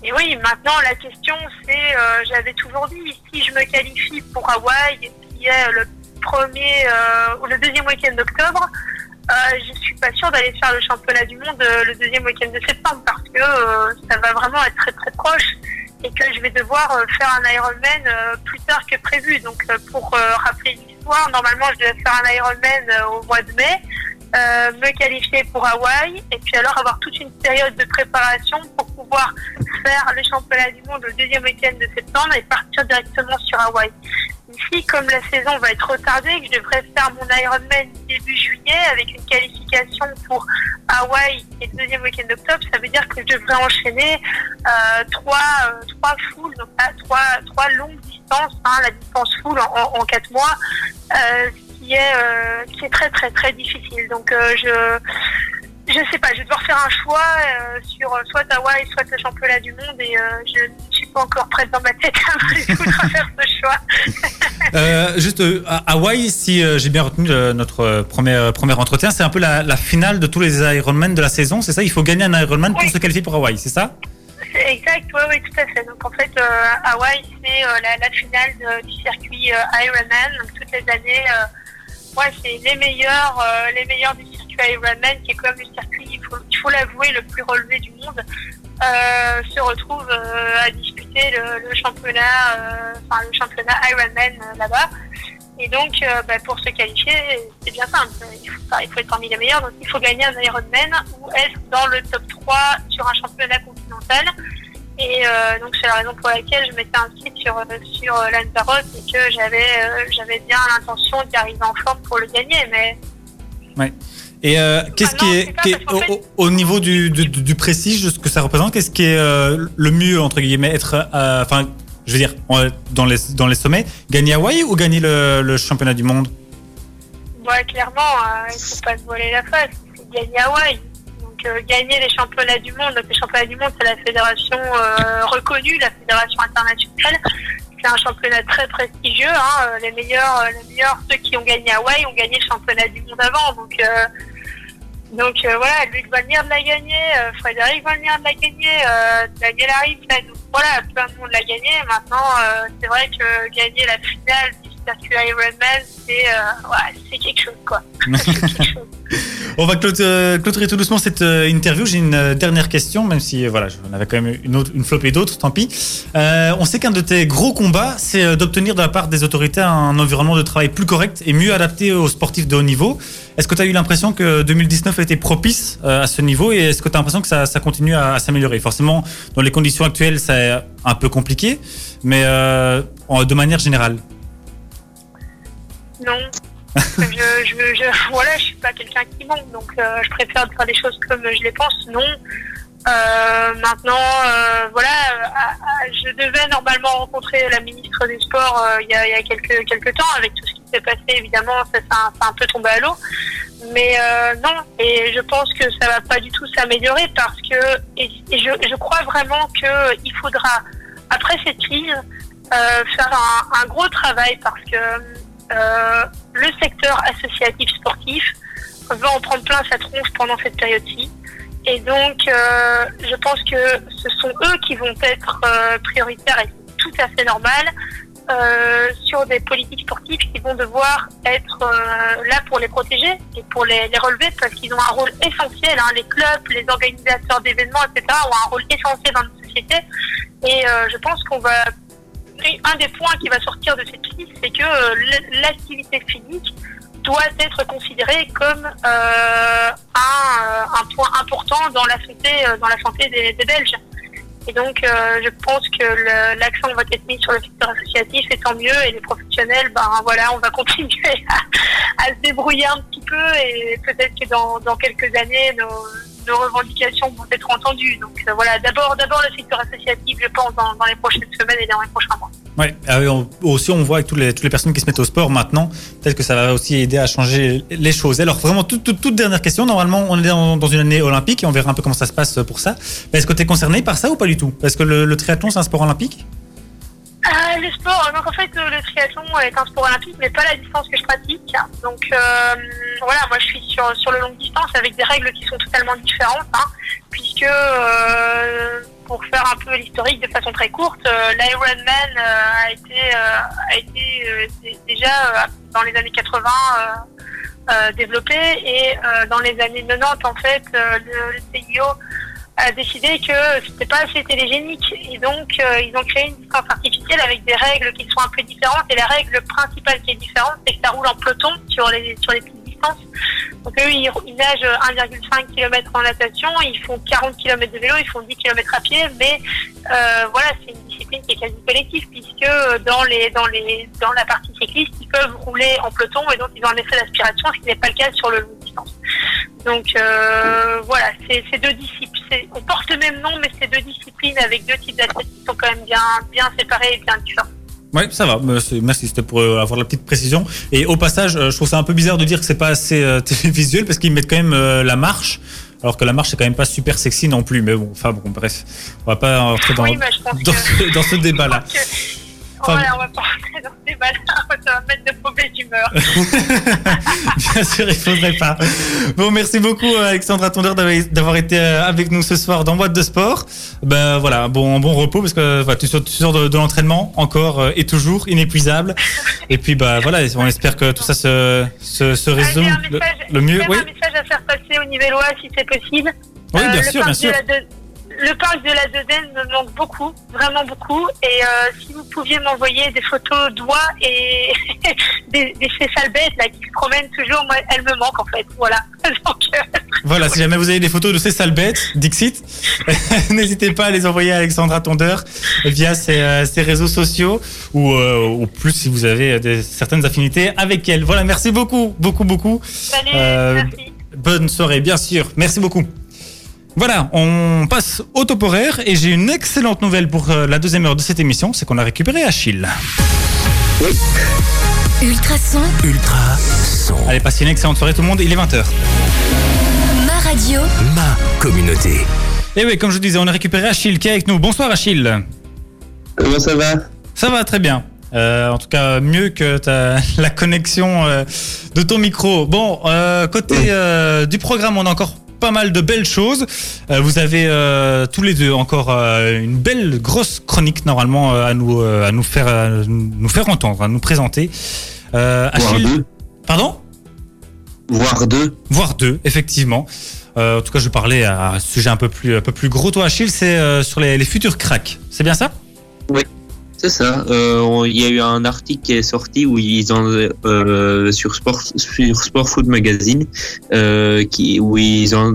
et oui, maintenant la question c'est, euh, j'avais toujours dit, si je me qualifie pour Hawaï, qui est le premier ou le deuxième week-end d'octobre, euh, je suis pas sûre d'aller faire le championnat du monde euh, le deuxième week-end de septembre parce que euh, ça va vraiment être très très proche et que je vais devoir euh, faire un Ironman euh, plus tard que prévu. Donc pour rappeler l'histoire, normalement je devais faire un Ironman au mois de mai, me qualifier pour Hawaï et puis alors avoir toute une période de préparation pour pouvoir faire le championnat du monde le deuxième week-end de septembre et partir directement sur Hawaï. Ici, comme la saison va être retardée, que je devrais faire mon Ironman début juillet avec une qualification pour Hawaï et le deuxième week-end d'octobre, ça veut dire que je devrais enchaîner euh, trois, euh, trois fulls, donc là, trois, trois longues distances, hein, la distance full en, en, en quatre mois, euh, qui est euh, qui est très très très difficile. Donc euh, je je sais pas, je vais devoir faire un choix euh, sur soit Hawaï, soit le championnat du monde et je ne suis pas encore prête dans ma tête à résoudre à faire ce choix. juste à Hawaï, si j'ai bien retenu notre premier, premier entretien, c'est un peu la, la, finale de tous les Ironman de la saison, c'est ça? Il faut gagner un Ironman oui. pour se qualifier pour Hawaï, c'est ça? Exact, oui, oui, tout à fait. Donc en fait, euh, Hawaï, c'est la, la, finale de, du circuit Ironman. Donc toutes les années, ouais, c'est les meilleurs, les meilleurs du circuit Ironman, qui est quand même le circuit, il faut, il faut l'avouer, le plus relevé du monde, euh, se retrouve euh, à disputer le, le championnat, euh, enfin le championnat Ironman là-bas. Et donc, bah, pour se qualifier, c'est bien simple. Il faut, il faut, être parmi les meilleurs. Donc, il faut gagner un Ironman ou être dans le top 3 sur un championnat continental. Et euh, donc c'est la raison pour laquelle je m'étais inscrite sur sur Lanzarote et que j'avais euh, j'avais bien l'intention d'y arriver en forme pour le gagner, mais. Ouais. Et euh, qu'est-ce ah qui est, au, fait... au, niveau du, du, du, prestige de ce que ça représente Qu'est-ce qui est euh, le mieux entre guillemets être, enfin, je veux dire, dans les dans les sommets, gagner Hawaï ou gagner le, le championnat du monde? Ouais, clairement, il faut pas se voiler la face. C'est gagner Hawaï. Donc euh, gagner les championnats du monde. Donc les championnats du monde, c'est la fédération reconnue, la fédération internationale. C'est un championnat très prestigieux. Hein. Les meilleurs, les meilleurs, ceux qui ont gagné Hawaï ont gagné le championnat du monde avant. Donc donc euh, voilà, Luc va venir de la euh, Frédéric va venir de la euh, Daniel arrive, donc voilà, plein de monde l'a gagné. Maintenant, euh, c'est vrai que gagner la finale du Ironman, c'est ouais, quelque chose quoi. quelque chose. On va clôturer tout doucement cette interview. J'ai une dernière question, même si voilà, j'en avais quand même une, autre, une flopée d'autres, tant pis. Euh, on sait qu'un de tes gros combats, c'est d'obtenir de la part des autorités un environnement de travail plus correct et mieux adapté aux sportifs de haut niveau. Est-ce que tu as eu l'impression que 2019 a été propice à ce niveau et est-ce que tu as l'impression que ça, ça continue à, à s'améliorer? Forcément, dans les conditions actuelles, c'est un peu compliqué, mais euh, de manière générale. Non, je, je, je, voilà, je suis pas quelqu'un qui ment, donc euh, je préfère faire des choses comme je les pense. Non. Euh, maintenant, euh, voilà, je devais normalement rencontrer la ministre des Sports il y, a, y, a, quelques quelques temps avec tout ce qui s'est passé. Évidemment, ça s'est un, un, peu tombé à l'eau, mais non. Et je pense que ça va pas du tout s'améliorer parce que et, et je, je, crois vraiment que il faudra après cette crise faire un, un, gros travail parce que euh, le secteur associatif sportif va en prendre plein sa tronche pendant cette période-ci. Et donc, euh, je pense que ce sont eux qui vont être euh, prioritaires et tout à fait normal. sur des politiques sportives qui vont devoir être là pour les protéger et pour les, relever parce qu'ils ont un rôle essentiel. Hein. Les clubs, les organisateurs d'événements, etc. ont un rôle essentiel dans notre société. Et je pense qu'on va un des points qui va sortir de cette liste, c'est que euh, l'activité physique doit être considérée comme euh, un, euh, un point important dans la santé, dans la santé des, Belges. Et donc, je pense que l'accent va être mis sur le secteur associatif, et tant mieux. Et les professionnels, ben voilà, on va continuer à, à se débrouiller un petit peu, et peut-être que dans, dans quelques années, nos, nos revendications vont être entendues. Donc euh, voilà, d'abord, d'abord le secteur associatif, je pense, dans, les prochaines semaines et dans les prochains mois. Ah oui, aussi on voit avec tous les, toutes les personnes qui se mettent au sport maintenant, peut-être que ça va aussi aider à changer les choses. Alors vraiment, toute, dernière question, normalement on est dans, une année olympique et on verra un peu comment ça se passe pour ça. Est-ce que tu es concerné par ça ou pas du tout? Parce que le triathlon c'est un sport olympique? Ah, le sport, donc en fait euh, le triathlon est un sport olympique, mais pas la distance que je pratique. Donc euh, voilà, moi je suis sur, sur le longue distance avec des règles qui sont totalement différentes, hein, puisque euh, pour faire un peu l'historique de façon très courte, euh, l'Ironman euh, a été, euh, a été euh, déjà euh, dans les années 80 euh, euh, développé et euh, dans les années 90 en fait euh, le CIO a décidé que c'était pas assez télégénique. Et donc euh, ils ont créé une distance artificielle avec des règles qui sont un peu différentes. Et la règle principale qui est différente c'est que ça roule en peloton sur les sur les donc eux ils, nagent 1,5 km en natation ils font 40 km de vélo ils font 10 km à pied mais euh, voilà c'est une discipline qui est quasi collective puisque euh, dans la partie cycliste ils peuvent rouler en peloton et donc ils ont un effet d'aspiration ce qui n'est pas le cas sur le long distance donc euh, voilà, c'est deux disciplines. On porte le même nom, mais c'est deux disciplines avec deux types d'athlètes qui sont quand même bien, bien séparés et bien différents. Ouais, ça va. c'est- Merci, c'était pour euh, avoir la petite précision. Et au passage, euh, je trouve ça un peu bizarre de dire que c'est pas assez euh, télévisuel parce qu'ils mettent quand même euh, la marche. Alors que la marche c'est quand même pas super sexy non plus, mais bon, enfin bon, bref, on va pas dans, oui, dans que. ce, dans ce débat-là. Enfin, voilà, on va pas rentrer dans ce débat-là, ça va mettre de mauvaise humeur. Bien sûr, il faudrait pas. Bon, merci beaucoup euh, Alexandra Tondeur d'avoir- été euh, avec nous ce soir dans Boîte de Sport. Ben voilà, bon bon repos parce que voilà, tu sors, tu sors de, de l'entraînement encore euh, et toujours inépuisable. Et puis bah voilà, on espère que tout ça se se, se Ah, un le, le mieux. Oui, un message à faire passer au Nivellois si c'est possible. oui, bien sûr, bien de sûr. la De- Le parc de la Dodène me manque beaucoup, vraiment beaucoup. Et euh, si vous pouviez m'envoyer des photos d'oies et des, des ces sales bêtes là, qui se promènent toujours, moi, elles me manquent en fait. Voilà. Donc, euh, Voilà, si jamais vous avez des photos de ces sales bêtes, Dixit, n'hésitez pas à les envoyer à Alexandra Tondeur via ses, euh, ses réseaux sociaux ou, euh, ou plus si vous avez des, certaines affinités avec elle. Voilà, merci beaucoup, beaucoup, beaucoup. salut, Euh, merci. Bonne soirée, bien sûr. Merci beaucoup. Voilà, on passe au top horaire et j'ai une excellente nouvelle pour euh, la deuxième heure de cette émission, c'est qu'on a récupéré Achille. Ultrason, Ultra son. Allez, passez une excellente soirée tout le monde, il est 20h. ma radio, Ma communauté. Et oui, comme je disais, on a récupéré Achille qui est avec nous. Bonsoir Achille. Comment ça va? Ça va très bien. Euh, en tout cas, mieux que ta- la connexion euh, de ton micro. Bon, euh, côté euh, du programme, on a encore pas mal de belles choses. Euh, vous avez euh, tous les deux encore euh, une belle grosse chronique normalement à nous à nous faire à nous faire entendre, à nous présenter. Achille- deux. Pardon? Voire deux. voire deux, effectivement. Euh, en tout cas, je parlais à un sujet un peu plus, un peu plus gros. Toi, Achille, c'est euh, sur les, les futurs cracks. C'est bien ça? C'est ça. Euh, Il y a eu un article qui est sorti où ils ont euh, sur Sport sur Sport Food Magazine euh, qui où ils en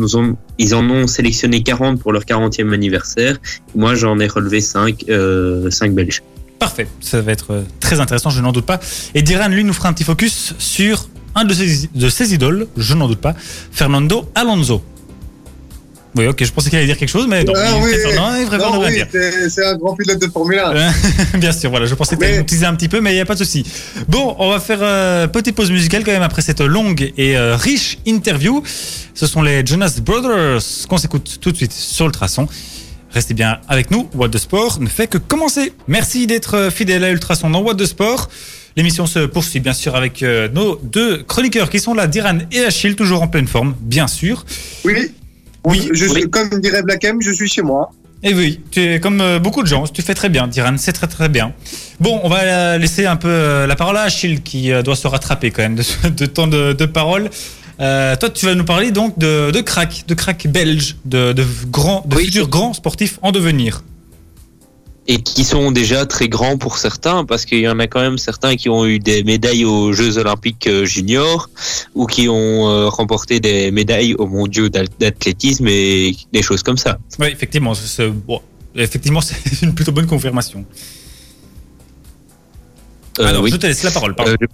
ont sélectionné 40 pour leur 40e anniversaire. Moi, j'en ai relevé 5 euh, 5 belges. Parfait. Ça va être très intéressant, je n'en doute pas. Et Diran, lui, nous fera un petit focus sur un de ses, de ses idoles, je n'en doute pas, Fernando Alonso. Oui, ok, je pensais qu'il allait dire quelque chose, mais non, Ah oui, non, préfère non, oui, c'est un grand pilote de Formule 1. Euh, Bien sûr, voilà, je pensais que tu Mais- un petit peu, mais il n'y a pas de souci. Bon, on va faire euh, petite pause musicale quand même après cette longue et euh, riche interview. Ce sont les Jonas Brothers qu'on s'écoute tout de suite sur le traçon. Restez bien avec nous, What de Sport ne fait que commencer. Merci d'être euh, fidèle à Ultrason dans What de Sport. L'émission se poursuit bien sûr avec euh, nos deux chroniqueurs qui sont là, Diran et Achille, toujours en pleine forme, bien sûr. Oui. Oui, je suis, oui. comme dirait Black M, je suis chez moi. Et oui, tu es comme euh, beaucoup de gens, tu fais très bien, Diran, c'est très très bien. Bon, on va laisser un peu euh, la parole à Achille qui euh, doit se rattraper quand même de, de temps de, de parole. Euh, toi, tu vas nous parler donc de, de crack, de crack belge, de, de grands, de Oui. futurs grands sportifs en devenir. Et qui sont déjà très grands pour certains, parce qu'il y en a quand même certains qui ont eu des médailles aux Jeux Olympiques euh, juniors ou qui ont euh, remporté des médailles aux mondiaux d'athlétisme et des choses comme ça. Oui, effectivement, c'est- c'est bon, effectivement, c'est une plutôt bonne confirmation. Euh, Alors, oui. je te laisse la parole. Pardon. Euh,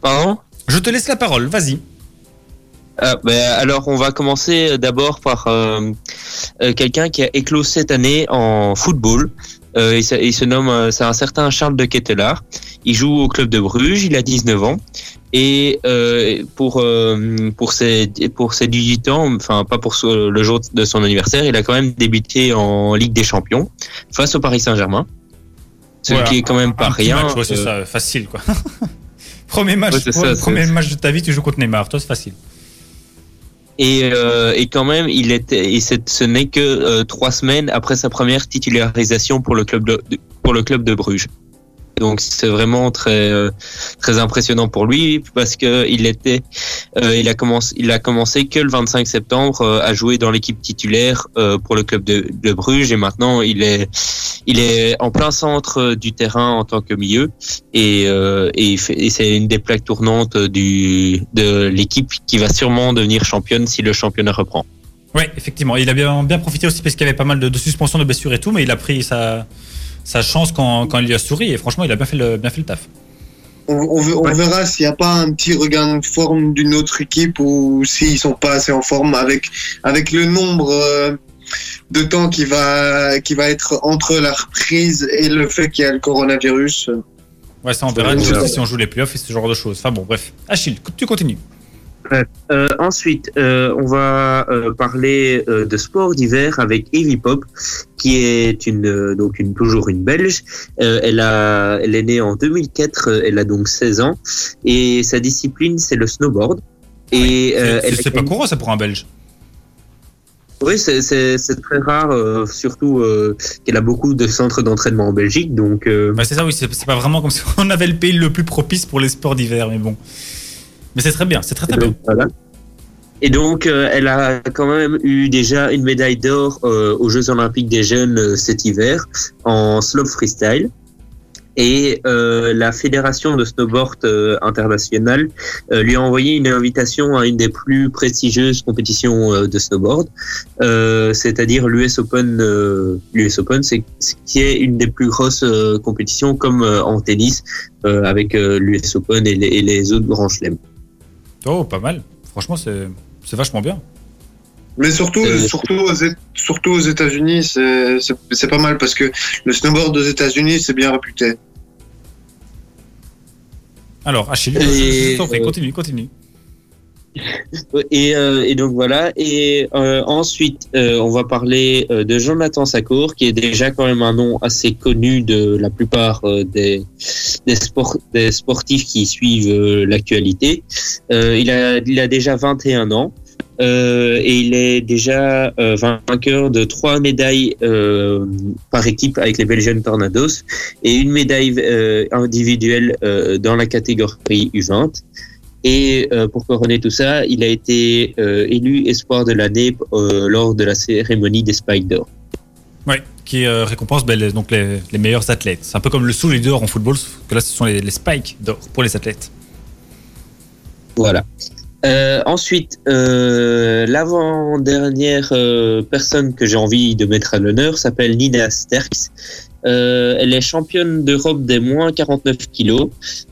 Pardon? Je te laisse la parole. Vas-y. Ah, ben, alors, on va commencer d'abord par euh, euh, quelqu'un qui a éclos cette année en football. Euh, il, se, il se nomme, c'est un certain Charles de Ketelaar. Il joue au club de Bruges, il a 19 ans. Et euh, pour pour ses pour ses 18 ans, enfin pas pour le jour de son anniversaire, il a quand même débuté en Ligue des Champions face au Paris Saint-Germain. Ce Voilà, qui est quand même pas rien. match, ouais, c'est ça, facile quoi. premier match, Ouais, ça, premier match de ta vie, tu joues contre Neymar. Toi, c'est facile. Et, euh, et quand même, il était, et ce n'est que euh, trois semaines après sa première titularisation pour le club de- pour le club de Bruges. Donc c'est vraiment très euh, très impressionnant pour lui parce que il était, euh, il a commencé, il a commencé que le 25 septembre euh, à jouer dans l'équipe titulaire pour le club de, Bruges et maintenant il est il est en plein centre du terrain en tant que milieu et, et, c'est une des plaques tournantes du de l'équipe qui va sûrement devenir championne si le championnat reprend. Ouais, effectivement. Il a bien, bien profité aussi parce qu'il y avait pas mal de, de suspensions, de blessures et tout, mais il a pris sa, sa chance quand, quand il lui a souri et franchement, il a bien fait le, bien fait le taf. On, on ve- on Ouais. verra s'il n'y a pas un petit regain de forme d'une autre équipe ou s'ils sont pas assez en forme avec, avec le nombre euh, de temps qui va, qui va être entre la reprise et le fait qu'il y a le coronavirus. Ouais, ça on verra si on joue les playoffs et ce genre de choses. Enfin bon, bref. Achille, tu continues. Euh, ensuite, euh, on va euh, parler euh, de sport d'hiver avec Evie Pop, qui est une euh, donc une toujours une Belge. Euh, elle a elle est née en 2004, euh, elle a donc 16 ans et sa discipline c'est le snowboard. Et euh, C'est- pas courant ça pour un Belge? Oui, c'est- très rare, euh, surtout euh, qu'elle a beaucoup de centres d'entraînement en Belgique, donc. euh, Bah, c'est ça, oui, c'est c'est pas vraiment comme si on avait le pays le plus propice pour les sports d'hiver, mais bon. Mais c'est très bien, c'est très très bien. voilà. Et donc, euh, elle a quand même eu déjà une médaille d'or euh, aux Jeux Olympiques des Jeunes euh, cet hiver en slope freestyle. Et la Fédération de snowboard internationale lui a envoyé une invitation à une des plus prestigieuses compétitions de snowboard, c'est-à-dire l'US Open. L'US Open, c'est qui est une des plus grosses compétitions comme en tennis, avec l'US Open et les, et les autres grands chelems. Oh, pas mal. Franchement, c'est c'est vachement bien. Mais surtout, surtout, aux, surtout aux États-Unis, c'est c'est- c'est pas mal parce que le snowboard aux États-Unis, c'est bien réputé. Alors, Achille, Et, je t'en prie, euh, continue, continue. Et, euh, et donc voilà. Et euh, ensuite, euh, on va parler euh, de Jonathan Sacour, qui est déjà quand même un nom assez connu de la plupart euh, des des, sport, des sportifs qui suivent euh, l'actualité. Il a il a déjà 21 ans. Et il est déjà vainqueur de trois médailles par équipe avec les Belgian Tornados et une médaille individuelle dans la catégorie U20. Et euh, pour couronner tout ça, il a été euh, élu espoir de l'année euh, lors de la cérémonie des Spikes d'or. Ouais, qui récompense ben, les, donc les, les meilleurs athlètes. C'est un peu comme le Soul d'or en football, sauf que là, ce sont les, les spikes d'or pour les athlètes. Voilà. Euh, ensuite, euh, l'avant-dernière euh, personne que j'ai envie de mettre à l'honneur s'appelle Nina Sterks. Euh, elle est championne d'Europe des moins 49 kilos.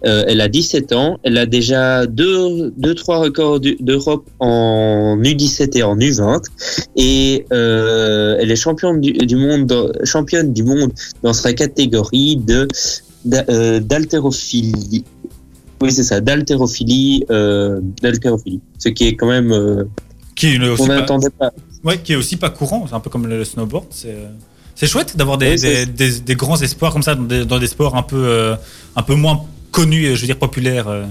Euh, elle a 17 ans. Elle a déjà deux, deux trois records d'Europe en U17 et en U20. Et euh, elle est championne du, du monde, dans- championne du monde dans sa catégorie de d'haltérophilie. Oui, c'est ça, d'haltérophilie, d'haltérophilie. Ce qui est quand même, Qui on pas, n'attendait pas. ouais, qui est aussi pas courant, c'est un peu comme le snowboard. C'est c'est chouette d'avoir des, Oui, des, des- des grands espoirs comme ça dans des, dans des sports un peu, euh, un peu moins connus, je veux dire populaires. euh.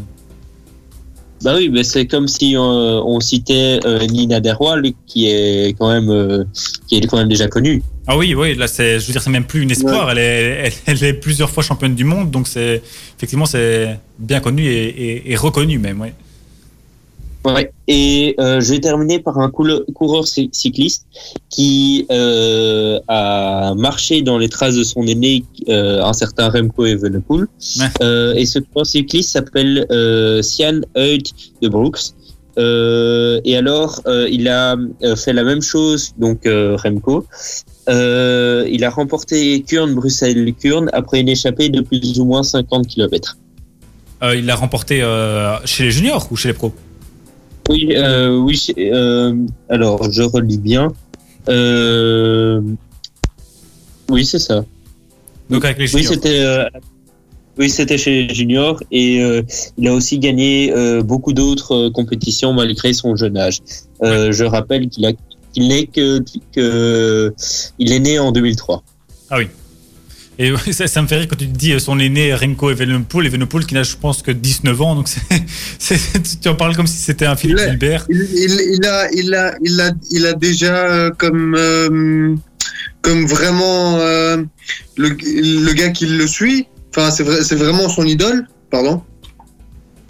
Bah oui, mais c'est comme si on, on citait euh, Nina Derwal, qui est quand même, euh, qui est quand même déjà connue. Ah oui, oui, là, c'est, je veux dire, c'est même plus une espoir. Elle, est, elle, elle est plusieurs fois championne du monde, donc c'est effectivement c'est bien connu et, et, et reconnu même. Ouais. Ouais. Et euh, je vais terminer par un coureur cy- cycliste qui euh, a marché dans les traces de son aîné, euh, un certain Remco Evenepoel. Ouais. Et ce coureur cycliste s'appelle euh, Sian Hoyt de Brooks. Et alors, il a fait la même chose, donc Remco. Il a remporté Kurn, Bruxelles, Kurn après une échappée de plus ou moins 50 km. Il l'a remporté chez les juniors ou chez les pros? Oui, euh, oui. euh, alors, je relis bien. Euh, oui, c'est ça. Donc avec les Oui, c'était. oui, c'était chez les juniors et il a aussi gagné beaucoup d'autres compétitions malgré son jeune âge. Je rappelle qu'il a qu'il n'est que, que il est né en 2003. Et ça, ça me fait rire quand tu te dis euh, son aîné Remco Evenepoel, Evenepoel qui n'a je pense que 19 ans, donc tu en parles comme si c'était un Philippe. Gilbert. Il, il- il a, il, a, il, a, il a déjà euh, comme, euh, comme vraiment euh, le, le gars qui le suit. Enfin, c'est vrai, c'est vraiment son idole. Pardon.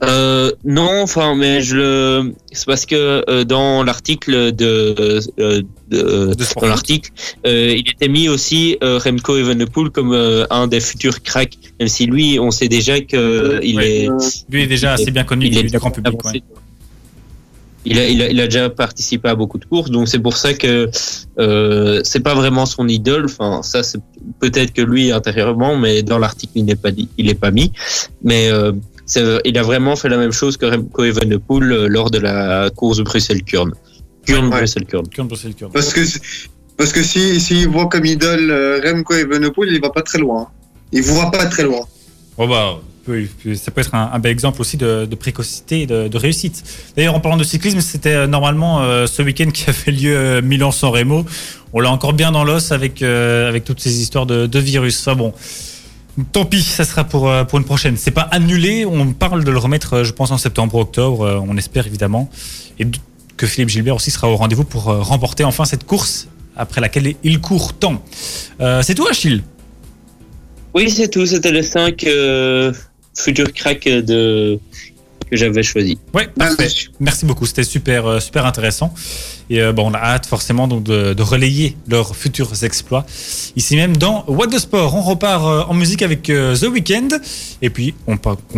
Euh, non, enfin, mais je le, c'est parce que euh, dans l'article de, euh, de, De dans l'article, euh, il était mis aussi euh, Remco Evenepoel comme euh, un des futurs cracks, même si lui, on sait déjà que il Ouais. est, Lui est déjà assez bien connu il est du, grand public. ouais. Il a, il, a, il a déjà participé à beaucoup de courses, donc c'est pour ça que euh, c'est pas vraiment son idole. Enfin, ça c'est peut-être que lui intérieurement, mais dans l'article il n'est pas dit, il est pas mis. Mais euh, il a vraiment fait la même chose que Remco Evenepoel euh, lors de la course Bruxelles-Kurn. Kurn Ouais. Bruxelles-Kurn. Kurn Bruxelles, Kurn. Parce que, parce que si, s'il voit comme idole euh, Remco Evenepoel, il va pas très loin. Il voit pas très loin. Oh bah, ça peut être un, un bel exemple aussi de, de précocité et de, de réussite. D'ailleurs, en parlant de cyclisme, c'était euh, normalement euh, ce week-end qui a fait lieu euh, Milan-San Remo. On l'a encore bien dans l'os avec, euh, avec toutes ces histoires de, de virus. Enfin bon, tant pis, ça sera pour, euh, pour une prochaine. C'est pas annulé, on parle de le remettre, euh, je pense, en septembre ou octobre, euh, on espère évidemment. Et que Philippe Gilbert aussi sera au rendez-vous pour remporter enfin cette course après laquelle il court tant. C'est tout, Achille? Oui, c'est tout. C'était les cinq euh, futurs cracks de que j'avais choisi. Ouais, parfait. Merci beaucoup, c'était super, euh, super intéressant. Et euh, bon, on a hâte forcément donc de, de relayer leurs futurs exploits. Ici même dans What the Sport, on repart euh, en musique avec The Weeknd. Et puis on,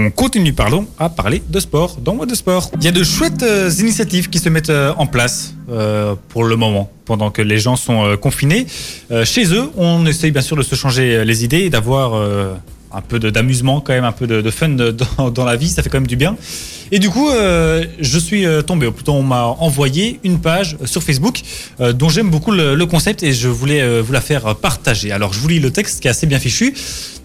continue pardon, à parler de sport dans What the Sport. Il y a de chouettes initiatives qui se mettent en place euh, pour le moment, pendant que les gens sont confinés. Euh, chez eux, on essaye bien sûr de se changer les idées et d'avoir euh, un peu d'amusement, quand même, un peu de, fun de- dans, la vie. Ça fait quand même du bien. Et du coup, euh, je suis euh, tombé, ou plutôt on m'a envoyé une page sur Facebook euh, dont j'aime beaucoup le, concept et je voulais euh, vous la faire partager. Alors je vous lis le texte qui est assez bien fichu.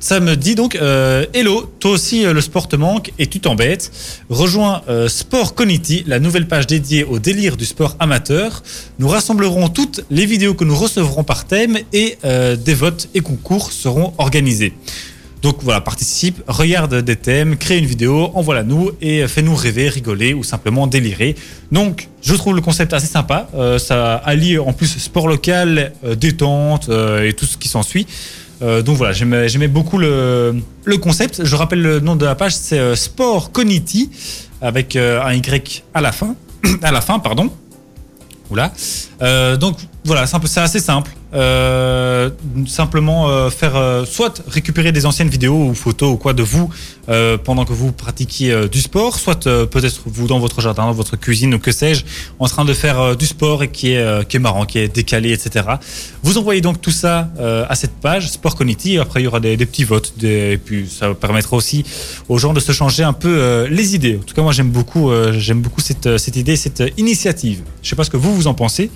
Ça me dit donc euh, Hello, toi aussi euh, le sport te manque et tu t'embêtes. Rejoins euh, Sport Conity, la nouvelle page dédiée au délire du sport amateur. Nous rassemblerons toutes les vidéos que nous recevrons par thème et euh, des votes et concours seront organisés. Donc voilà, participe, regarde des thèmes, crée une vidéo, envoie-la nous et fais-nous rêver, rigoler ou simplement délirer. Donc je trouve le concept assez sympa. Euh, ça allie en plus sport local, euh, détente euh, et tout ce qui s'ensuit. Donc voilà, j'aimais beaucoup le, concept. Je rappelle le nom de la page, c'est Sport Conity avec un Y à la fin. à la fin, pardon. Oula. Donc voilà, c'est assez simple. Euh, simplement euh, faire euh, soit récupérer des anciennes vidéos ou photos ou quoi de vous euh, pendant que vous pratiquiez euh, du sport, soit euh, peut-être vous dans votre jardin, dans votre cuisine ou que sais-je, en train de faire du sport et qui est, qui est marrant, qui est décalé, etc. Vous envoyez donc tout ça à cette page Sport Conity. Après, il y aura des, petits votes des- et puis ça permettra aussi aux gens de se changer un peu les idées. En tout cas, moi j'aime beaucoup, j'aime beaucoup cette, cette idée, cette initiative. Je sais pas ce que vous vous en pensez.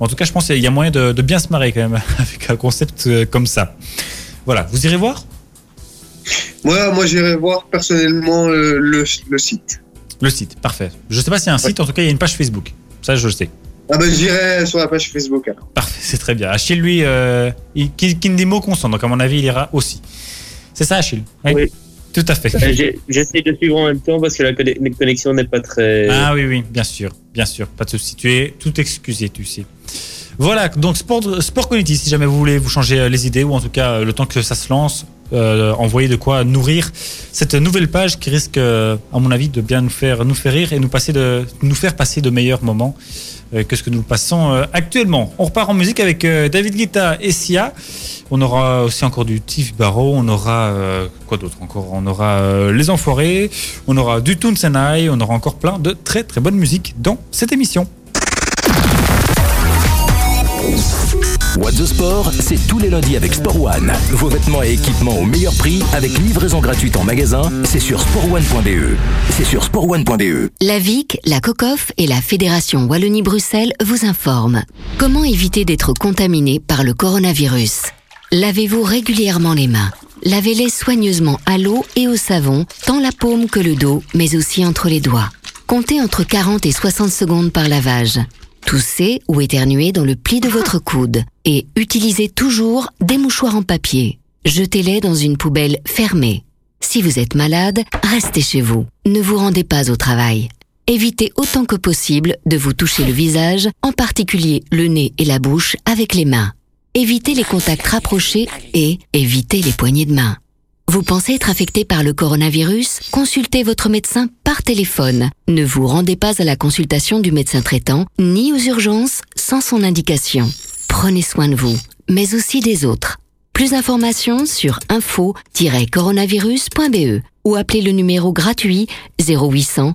En tout cas, je pense qu'il y a moyen de, de bien se marrer quand même avec un concept euh, comme ça. Voilà, vous irez voir? Moi, moi j'irai voir personnellement euh, le, le site. le site. Parfait. Je sais pas s'il y a un site, en tout cas, il y a une page Facebook. Ça, je le sais. Ah ben j'irai sur la page Facebook alors. Parfait, c'est très bien. Achille, lui, euh, il, qui, ne dit mot consent, donc à mon avis, il ira aussi. C'est ça, Achille? Oui. Tout à fait. Euh, J'essaie de suivre en même temps parce que la conne- la connexion n'est pas très. Ah oui, oui, bien sûr, bien sûr, pas de souci. Tu es tout excusé, tu sais. Voilà, donc Sport, Sport Community, si jamais vous voulez vous changer euh, les idées, ou en tout cas euh, le temps que ça se lance, euh, envoyez de quoi nourrir cette nouvelle page qui risque, euh, à mon avis, de bien nous faire, nous faire rire et nous, passer de, nous faire passer de meilleurs moments que ce que nous passons actuellement. On repart en musique avec David Guetta et Sia. On aura aussi encore du Tiff Barrow, on aura quoi d'autre encore? On aura Les Enfoirés, on aura du Toons and I, on aura encore plein de très très bonne musique dans cette émission. What the Sport, c'est tous les lundis avec Sport One. Vos vêtements et équipements au meilleur prix avec livraison gratuite en magasin, c'est sur sportone.be. C'est sur sportone.be. La VIC, la COCOF et la Fédération Wallonie-Bruxelles vous informent. Comment éviter d'être contaminé par le coronavirus? Lavez-vous régulièrement les mains. Lavez-les soigneusement à l'eau et au savon, tant la paume que le dos, mais aussi entre les doigts. Comptez entre 40 et 60 secondes par lavage. Toussez ou éternuez dans le pli de votre coude et utilisez toujours des mouchoirs en papier. Jetez-les dans une poubelle fermée. Si vous êtes malade, restez chez vous. Ne vous rendez pas au travail. Évitez autant que possible de vous toucher le visage, en particulier le nez et la bouche, avec les mains. Évitez les contacts rapprochés et évitez les poignées de main. Vous pensez être affecté par le coronavirus? Consultez votre médecin par téléphone. Ne vous rendez pas à la consultation du médecin traitant ni aux urgences sans son indication. Prenez soin de vous, mais aussi des autres. Plus d'informations sur info-coronavirus.be ou appelez le numéro gratuit 0800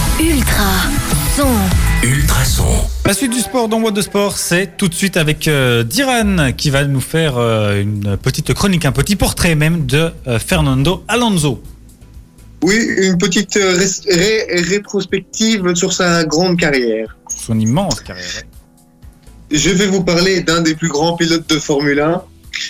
Ultra son. Ultrason. La suite du sport dans What de Sport, c'est tout de suite avec euh, Diran qui va nous faire euh, une petite chronique, un petit portrait même de euh, Fernando Alonso. Oui, une petite ré- rétrospective sur sa grande carrière. Son immense carrière. Je vais vous parler d'un des plus grands pilotes de Formule 1.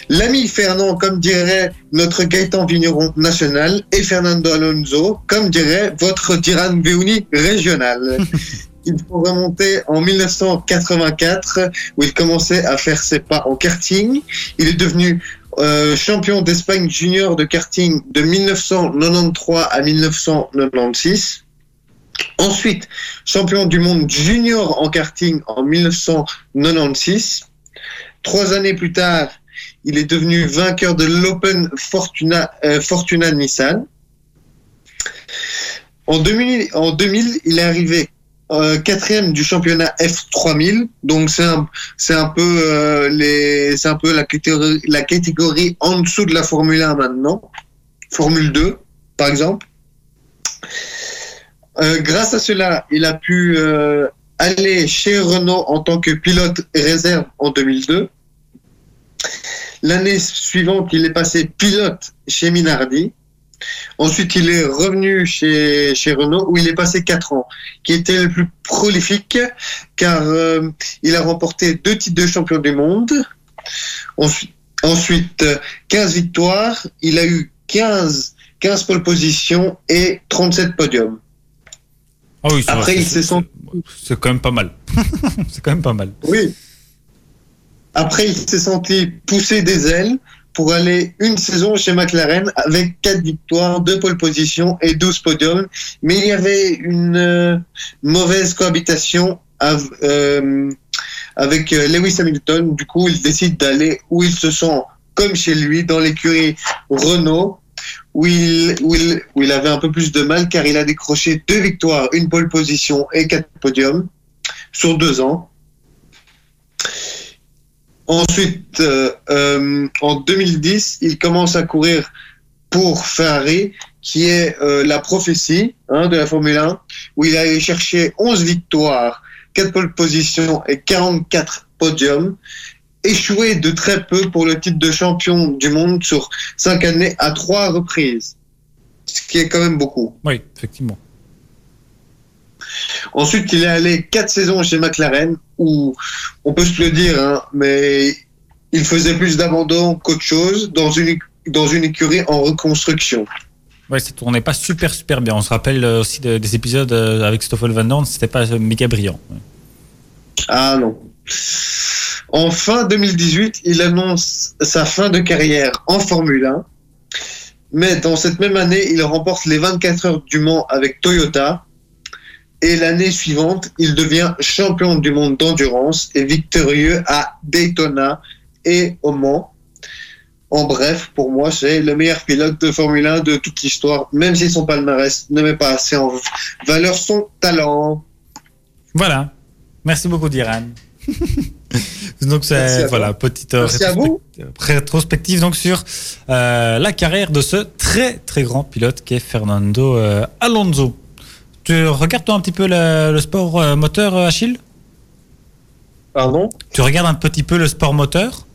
L'ami Fernand, comme dirait notre Gaëtan Vigneron national, et Fernando Alonso, comme dirait votre Diran Veuni régional. Il faut remonter en 1984, où il commençait à faire ses pas en karting. Il est devenu euh, champion d'Espagne junior de karting de 1993 à 1996. Ensuite, champion du monde junior en karting en 1996. Trois années plus tard, il est devenu vainqueur de l'Open Fortuna, euh, Nissan. En 2000, en 2000, il est arrivé euh, quatrième du championnat F3000. Donc c'est un, peu euh, la catégorie, en dessous de la Formule 1 maintenant. Formule 2, par exemple. Euh, grâce à cela, il a pu aller chez Renault en tant que pilote réserve en 2002. L'année suivante, il est passé pilote chez Minardi. Ensuite, il est revenu chez, chez Renault où il est passé 4 ans, qui était le plus prolifique car euh, il a remporté deux titres de champion du monde. Ensuite, ensuite, euh, 15 victoires. Il a eu 15, 15 pole positions et 37 podiums. Ah oui, Après, vrai, il c'est- s'est senti- C'est quand même pas mal. c'est quand même pas mal. Oui. Après, il s'est senti pousser des ailes pour aller une saison chez McLaren avec 4 victoires, 2 pole positions et 12 podiums. Mais il y avait une euh, mauvaise cohabitation euh, avec euh, Lewis Hamilton. Du coup, il décide d'aller où il se sent comme chez lui, dans l'écurie Renault, où il, où, il, où il avait un peu plus de mal car il a décroché deux victoires, une pole position et quatre podiums sur deux ans. Ensuite, euh, euh, en 2010, il commence à courir pour Ferrari, qui est euh, la prophétie hein, de la Formule 1, où il a allé chercher 11 victoires, 4 pole positions et 44 podiums, échoué de très peu pour le titre de champion du monde sur 5 années à 3 reprises, ce qui est quand même beaucoup. Oui, effectivement. Ensuite, il est allé quatre saisons chez McLaren, où on peut se le dire, hein, mais il faisait plus d'abandon qu'autre chose dans une, dans une écurie en reconstruction. Ouais, ça tournait pas super super bien. On se rappelle euh, aussi de- des épisodes euh, avec Stoffel Van Dorn, c'était pas euh, méga brillant. Ah non. En fin 2018, il annonce sa fin de carrière en Formule 1. Mais dans cette même année, il remporte les 24 heures du Mans avec Toyota. Et l'année suivante, il devient champion du monde d'endurance et victorieux à Daytona et au Mans. En bref, pour moi, c'est le meilleur pilote de Formule 1 de toute l'histoire, même si son palmarès ne met pas assez en valeur son talent. Voilà. Merci beaucoup, Diran. donc, c'est voilà, petite euh, Merci à vous. rétrospective- rétrospective donc sur euh, la carrière de ce très très grand pilote qui est Fernando euh, Alonso. Tu regardes toi un petit peu le, le sport euh, moteur, euh, Achille? Pardon? Tu regardes un petit peu le sport moteur?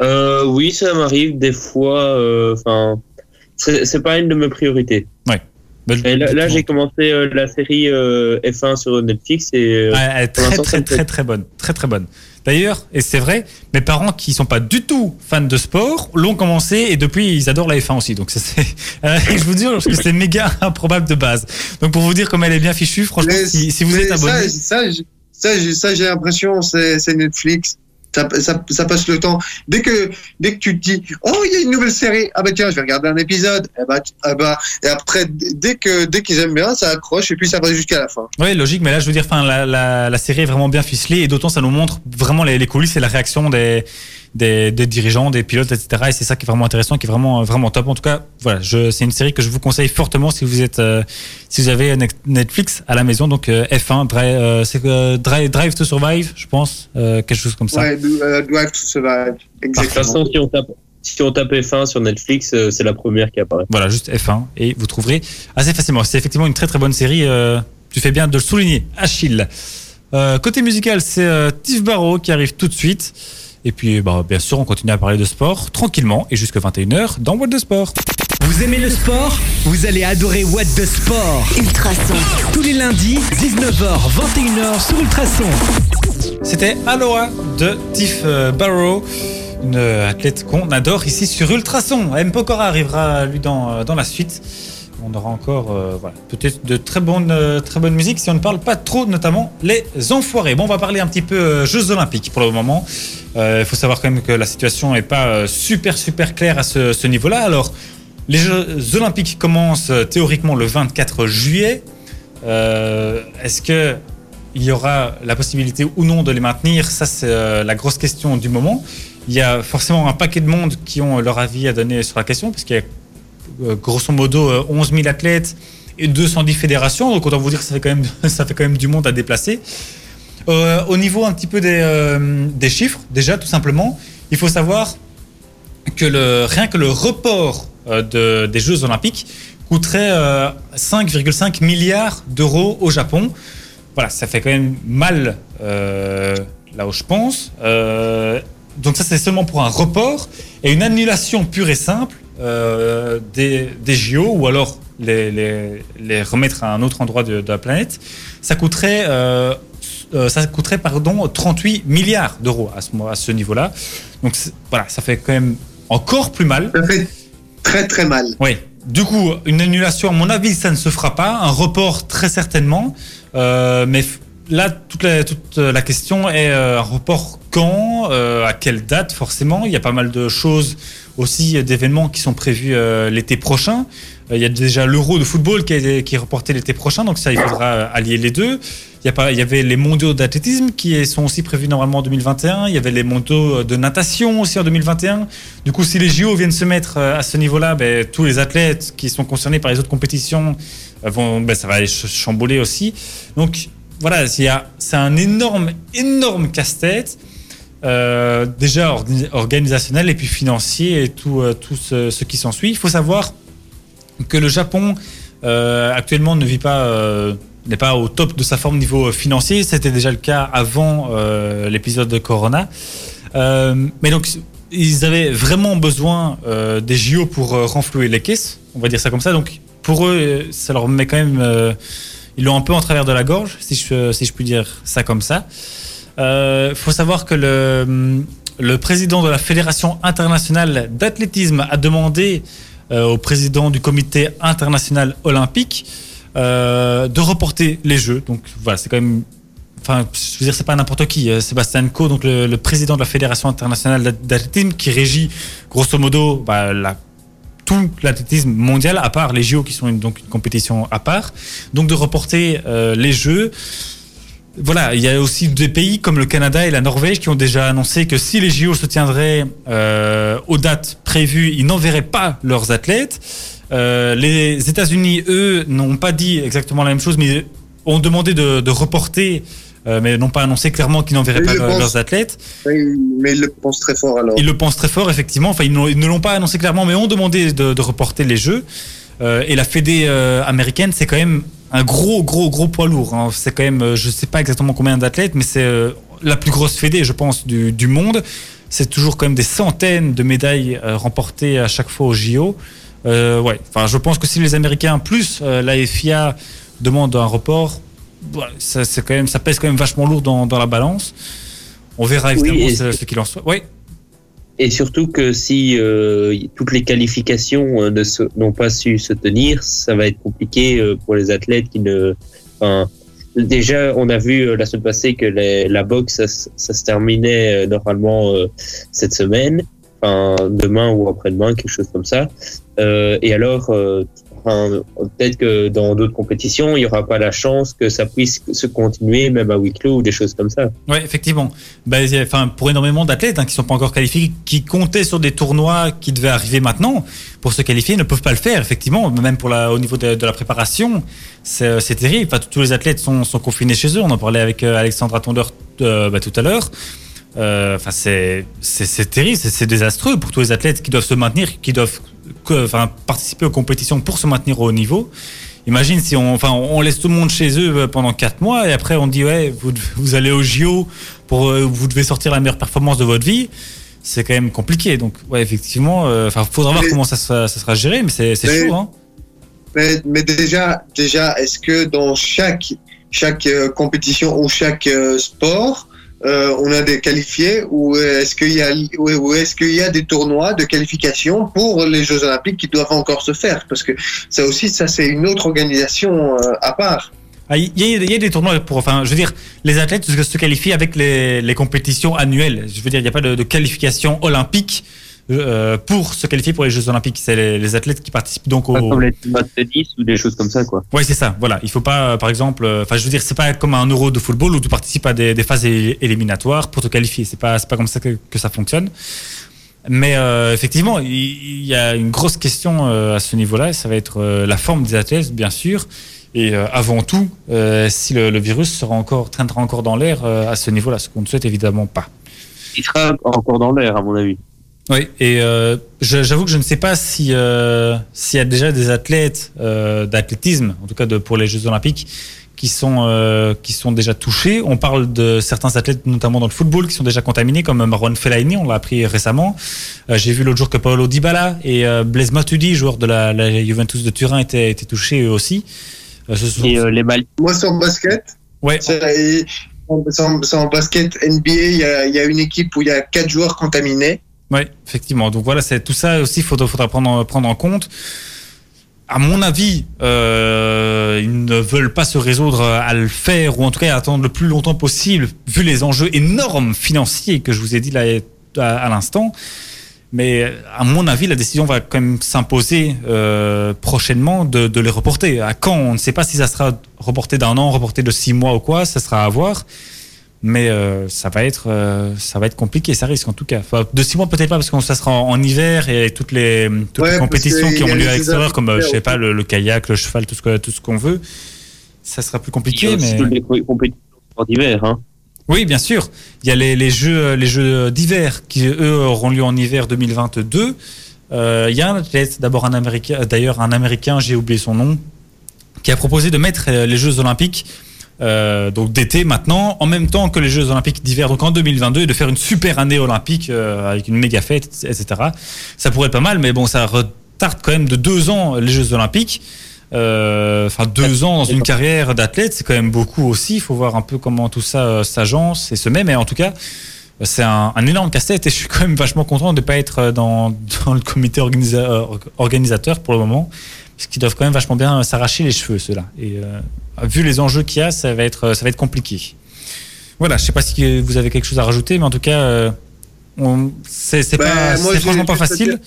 Euh, Oui, ça m'arrive des fois. Enfin, c'est c'est pas une de mes priorités. Et là, j'ai commencé euh, la série euh, F1 sur Netflix et Ouais, elle est très très très très bonne, très très bonne. D'ailleurs, et c'est vrai, mes parents qui sont pas du tout fans de sport l'ont commencé et depuis ils adorent la F1 aussi. Donc c'est, euh, je vous dis que c'est méga improbable de base. Donc pour vous dire comme elle est bien fichue, franchement, si, si vous êtes abonné, Ça, ça, j'ai- ça, j'ai- ça, j'ai l'impression, c'est Netflix. Ça, ça, ça passe le temps. Dès que, dès que tu te dis, oh, il y a une nouvelle série, ah bah tiens, je vais regarder un épisode. Et, bah, tu- ah bah, et après, dès que, dès qu'ils aiment bien, ça accroche et puis ça va jusqu'à la fin. Oui, logique, mais là, je veux dire, enfin, la, la, série est vraiment bien ficelée et d'autant, ça nous montre vraiment les coulisses et la réaction des, des, des dirigeants, des pilotes, etc. Et c'est ça qui est vraiment intéressant, qui est vraiment, vraiment top. En tout cas, voilà, c'est une série que je vous conseille fortement si vous êtes, euh, si vous avez Net- Netflix à la maison. Donc, euh, F1, Drive, euh, euh, Drive, Drive to Survive, je pense, euh, quelque chose comme ça. Ouais, Drive to Survive. de toute Exactement. façon, si on tape, si on tape F1 sur Netflix, c'est la première qui apparaît. Voilà, juste F1 et vous trouverez assez facilement. C'est effectivement une très très bonne série. euh, tu fais bien de le souligner, Achille. Euh, côté musical, c'est euh, Tiff Barrow qui arrive tout de suite. Et puis, bah, bien sûr, on continue à parler de sport tranquillement et jusqu'à 21h dans What de Sport. Vous aimez le sport? Vous allez adorer What the Sport. Ultrason. Tous les lundis, 19h, 21h sur Ultrason. C'était Aloha de Tiff euh, Barrow, une euh, athlète qu'on adore ici sur Ultrason. M. Pokora arrivera lui dans, euh, dans la suite. On aura encore euh, voilà, peut-être de très bonnes, euh, très bonne musique si on ne parle pas trop, notamment les enfoirés. Bon, on va parler un petit peu euh, Jeux Olympiques pour le moment. Euh, Il faut savoir quand même que la situation n'est pas euh, super super claire à ce, niveau-là. Alors, les Jeux Olympiques commencent théoriquement le 24 juillet. Est-ce que il y aura la possibilité ou non de les maintenir? Ça, c'est la grosse question du moment. Il y a forcément un paquet de monde qui ont leur avis à donner sur la question, parce y a grosso modo euh, 11 000 athlètes et 210 fédérations. Donc, autant vous dire que ça fait quand même, du monde à déplacer. Euh, au niveau un petit peu des, euh, chiffres, déjà, tout simplement, il faut savoir que rien que le report euh, de- des Jeux Olympiques coûterait euh, 5,5 milliards d'euros au Japon. Voilà, ça fait quand même mal euh, là où je pense. Euh, donc ça, c'est seulement pour un report et une annulation pure et simple euh, des, des JO ou alors les, les- les remettre à un autre endroit de, de la planète. Ça coûterait, euh, euh, ça coûterait pardon, 38 milliards d'euros à ce, mo- à ce niveau-là. Donc voilà, ça fait quand même encore plus mal. Ça fait très très mal. Oui. Du coup, une annulation, à mon avis, ça ne se fera pas. Un report, très certainement. Euh, mais là, toute la, toute la question est un report quand, à quelle date, forcément. Il y a pas mal de choses aussi, euh, d'événements qui sont prévus euh, l'été prochain. Euh, il y a déjà l'Euro de football qui est, reporté l'été prochain, donc ça, il faudra allier les deux. Il y, avait les mondiaux d'athlétisme qui sont aussi prévus normalement en 2021. Il y avait les mondiaux de natation aussi en 2021. Du coup, si les JO viennent se mettre à ce niveau-là, ben, tous les athlètes qui sont concernés par les autres compétitions vont, ben, ça va les ch- chambouler aussi. Donc voilà, c'est un énorme, énorme casse-tête. Euh, déjà organisationnel et puis financier et tout, euh, tout ce, ce qui s'ensuit. Il faut savoir que le Japon euh, actuellement ne vit pas n'est pas au top de sa forme niveau financier. C'était déjà le cas avant l'épisode de Corona. Mais donc ils avaient vraiment besoin des JO pour renflouer les caisses, on va dire ça comme ça. Donc pour eux, ça leur met quand même ils l'ont un peu en travers de la gorge, si je, si je puis dire ça comme ça. Il euh, faut savoir que le, président de la Fédération internationale d'athlétisme a demandé euh, au président du comité international olympique euh, de reporter les Jeux. Donc voilà, c'est quand même enfin, je veux dire, c'est pas n'importe qui. Sébastien Coe, donc le, président de la Fédération internationale d'athlétisme, qui régit grosso modo bah, tout l'athlétisme mondial, à part les JO qui sont une, donc une compétition à part. Donc de reporter les Jeux. Voilà, il y a aussi des pays comme le Canada et la Norvège qui ont déjà annoncé que si les JO se tiendraient euh, aux dates prévues, ils n'enverraient pas leurs athlètes. Euh, les États-Unis, eux, n'ont pas dit exactement la même chose, mais ont demandé de, de reporter euh, mais n'ont pas annoncé clairement qu'ils n'enverraient pas leurs athlètes. Mais ils le pensent très fort alors. Ils le pensent très fort, effectivement. Enfin, ils, ne l'ont pas annoncé clairement, mais ont demandé de, reporter les Jeux. Euh, et la Fédé euh, américaine, c'est quand même un gros, gros, gros poids lourd. Hein. C'est quand même, je ne sais pas exactement combien d'athlètes, mais c'est la plus grosse Fédé, je pense, du, du monde. C'est toujours quand même des centaines de médailles remportées à chaque fois au JO. ouais, enfin, je pense que si les Américains plus la FIA demandent un report, ça, c'est quand même, ça pèse quand même vachement lourd dans, dans la balance. On verra évidemment ce, qu'il en soit. Oui. Et surtout que si euh, toutes les qualifications euh, n'ont pas su se tenir, ça va être compliqué euh, pour les athlètes qui ne. Enfin, déjà, on a vu la semaine passée que la boxe, ça, ça, se terminait normalement cette semaine, enfin demain ou après-demain, quelque chose comme ça. et alors, peut-être que dans d'autres compétitions, il n'y aura pas la chance que ça puisse se continuer, même à huis clos ou des choses comme ça. Oui, effectivement. Ben, enfin, pour énormément d'athlètes hein, qui ne sont pas encore qualifiés, qui comptaient sur des tournois qui devaient arriver maintenant, pour se qualifier, ne peuvent pas le faire, effectivement. Même pour la, au niveau de, la préparation, c'est terrible. Enfin, tous les athlètes sont, confinés chez eux. On en parlait avec euh, Alexandra Tonder euh, bah, tout à l'heure. Euh, enfin, c'est terrible, c'est désastreux pour tous les athlètes qui doivent se maintenir, qui doivent enfin, participer aux compétitions pour se maintenir au haut niveau. Imagine si on, enfin, on laisse tout le monde chez eux euh, pendant 4 mois et après on dit ouais, vous, vous allez au JO pour, euh, vous devez sortir la meilleure performance de votre vie. C'est quand même compliqué. Donc, ouais, effectivement, euh, enfin, faudra voir comment ça sera, ça sera géré, mais c'est chaud. Hein. Mais, mais, déjà, déjà, est-ce que dans chaque chaque compétition ou chaque sport, euh, on a des qualifiés ou est-ce qu'il y a ou est-ce qu'il y a des tournois de qualification pour les Jeux Olympiques qui doivent encore se faire? Parce que ça aussi ça c'est une autre organisation euh, à part. Ah, il y, a des tournois pour, enfin, je veux dire, les athlètes se qualifient avec les, compétitions annuelles. Je veux dire, il n'y a pas de qualification olympique euh, pour se qualifier pour les Jeux Olympiques. C'est les, athlètes qui participent donc au. Comme les tennis ou des choses comme ça, quoi. Oui, c'est ça. Voilà. Il faut pas, par exemple, euh, enfin, je veux dire, c'est pas comme un Euro de football où tu participes à des, phases éliminatoires pour te qualifier. C'est pas, c'est pas comme ça que, ça fonctionne. Mais euh, effectivement, il y, a une grosse question à ce niveau-là. Ça va être la forme des athlètes, bien sûr. Et avant tout, si le, virus sera encore, traînera encore dans l'air à ce niveau-là, ce qu'on ne souhaite évidemment pas. Il sera encore dans l'air, à mon avis. Oui, et euh, j'avoue que je ne sais pas si euh, s'il y a déjà des athlètes euh, d'athlétisme, en tout cas de, pour les Jeux Olympiques, qui sont euh, qui sont déjà touchés. On parle de certains athlètes, notamment dans le football, qui sont déjà contaminés, comme Marwan Fellaini, on l'a appris récemment. Euh, j'ai vu l'autre jour que Paolo Dybala et Blaise Matuidi, joueur de la, la, Juventus de Turin, étaient, étaient touchés eux aussi. Ce et les balles. Moi, sur basket. Ouais. C'est en, basket NBA, il y, a, il y a une équipe où il y a quatre joueurs contaminés. Oui, effectivement. Donc voilà, c'est tout ça aussi, il faudra, prendre, en compte. À mon avis, euh, ils ne veulent pas se résoudre à le faire, ou en tout cas attendre le plus longtemps possible, vu les enjeux énormes financiers que je vous ai dit là à, l'instant. Mais à mon avis, la décision va quand même s'imposer euh, prochainement de, les reporter. À quand? On ne sait pas si ça sera reporté d'un an, reporté de six mois ou quoi, ça sera à voir mais euh, ça va être euh, ça va être compliqué ça risque en tout cas. De six mois peut-être pas parce que ça sera en, hiver et toutes les toutes les compétitions qui ont lieu à l'extérieur comme euh, je sais pas le, kayak le cheval tout ce que tout ce qu'on veut ça sera plus compliqué mais les compétitions d'hiver hein. oui bien sûr. Il y a les, les jeux les jeux d'hiver qui eux auront lieu en hiver 2022 il y a un athlète d'abord un américain d'ailleurs un américain j'ai oublié son nom qui a proposé de mettre les Jeux olympiques euh, donc d'été maintenant, en même temps que les Jeux Olympiques d'hiver, donc en 2022, et de faire une super année olympique euh, avec une méga fête, etc. Ça pourrait être pas mal, mais bon, ça retarde quand même de deux ans les Jeux Olympiques. Euh, Enfin, deux ans dans une carrière d'athlète, c'est quand même beaucoup aussi. Il faut voir un peu comment tout ça euh, s'agence et se met. Mais en tout cas, c'est un, énorme casse-tête et je suis quand même vachement content de ne pas être dans, dans le comité organisa- euh, organisateur pour le moment. Parce qu'ils doivent quand même vachement bien s'arracher les cheveux, ceux-là. Et euh, vu les enjeux qu'il y a, ça va être, ça va être compliqué. Voilà, je sais pas si vous avez quelque chose à rajouter, mais en tout cas, euh, c'est Bah, j'ai franchement pas facile.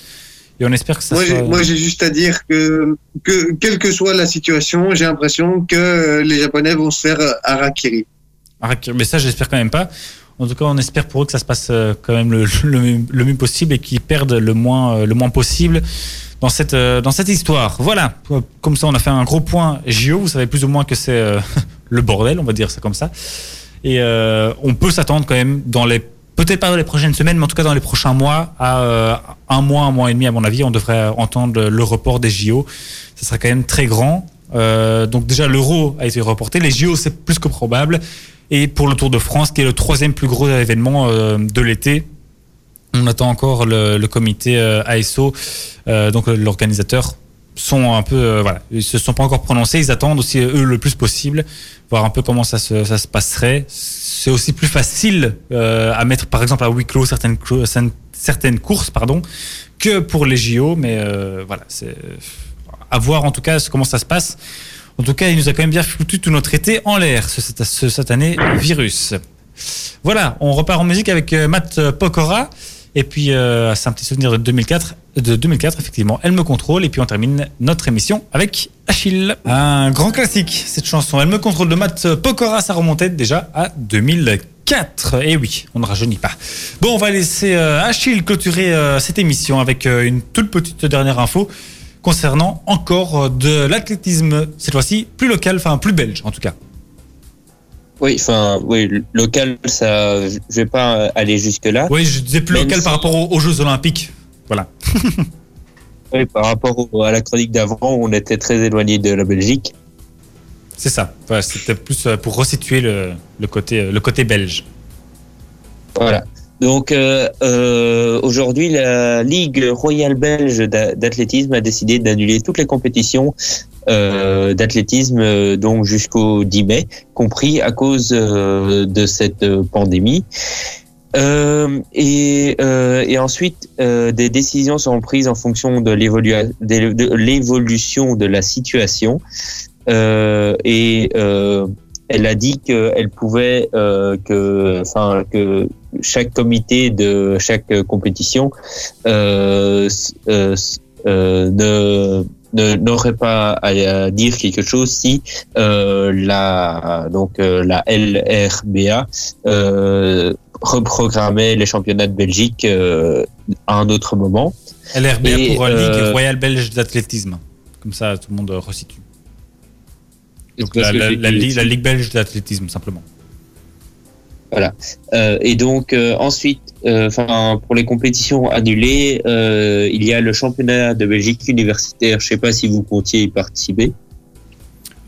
Et on espère que ça Moi, soit. moi, j'ai juste à dire que, que, quelle que soit la situation, j'ai l'impression que euh, les Japonais vont se faire euh, harakiri. Harakiri. Mais ça, j'espère quand même pas. En tout cas, on espère pour eux que ça se passe euh, quand même le, mieux- le mieux possible et qu'ils perdent le moins, euh, le moins possible dans cette, euh, dans cette histoire. Voilà. Comme ça, on a fait un gros point JO. Vous savez plus ou moins que c'est le bordel, on va dire ça comme ça. Et on peut s'attendre quand même dans les peut-être pas dans les prochaines semaines, mais en tout cas dans les prochains mois, à un mois, un mois et demi à mon avis, on devrait entendre le report des JO. Ça sera quand même très grand. Donc déjà l'Euro a été reporté, les JO c'est plus que probable. Et pour le Tour de France, qui est le troisième plus gros événement euh, de l'été, on attend encore le, le comité euh, ASO, euh, donc l'organisateur, sont un peu voilà, ils se sont pas encore prononcés, ils attendent aussi eux le plus possible, voir un peu comment ça se, ça se passerait. C'est aussi plus facile euh, à mettre par exemple à huis clos certaines clo- certaines- certaines courses pardon que pour les JO, mais euh, voilà, c'est à voir en tout cas comment ça se passe. En tout cas, il nous a quand même bien foutu tout notre été en l'air, ce, ce, satané virus. Voilà, on repart en musique avec euh, Matt Pokora. Et puis, euh, c'est un petit souvenir de 2004, de 2004, effectivement. Elle me contrôle. Et puis, on termine notre émission avec Achille. Un grand classique, cette chanson. Elle me contrôle de Matt Pokora. Ça remontait déjà à 2004. Et oui, on ne rajeunit pas. Bon, on va laisser euh, Achille clôturer cette émission avec une toute petite dernière info concernant encore euh, de l'athlétisme, cette fois-ci plus local, enfin plus belge en tout cas. Oui, enfin, oui, local, ça, je vais pas aller jusque là. Oui, je disais plus Même local si- par rapport aux, aux Jeux Olympiques. Voilà. Oui, par rapport à la chronique d'avant, on était très éloigné de la Belgique. C'est ça. Voilà, C'était plus euh, pour resituer le, le côté, euh, le côté belge. Voilà. Donc euh, euh, aujourd'hui, la Ligue royale belge d'a- d'athlétisme a décidé d'annuler toutes les compétitions euh, d'athlétisme euh, donc jusqu'au 10 mai, compris à cause euh, de cette pandémie. Euh, et, euh, et ensuite, euh, des décisions seront prises en fonction de l'évolution de la situation. Euh, et elle a dit qu'elle pouvait que, enfin que chaque comité de chaque compétition euh, euh, euh, ne n'aurait pas à, dire quelque chose si euh, la donc euh, la LRBA euh, reprogrammait les championnats de Belgique euh, à un autre moment. LRBA Et, pour euh, Ligue Royale Belge d'athlétisme. Comme ça, tout le monde resitue. Donc Parce la, que la- j'ai- la Ligue- la Ligue belge d'athlétisme, simplement. Voilà. Euh, et donc euh, ensuite, euh, enfin pour les compétitions annulées, euh, il y a le championnat de Belgique universitaire. Je sais pas si vous comptiez y participer.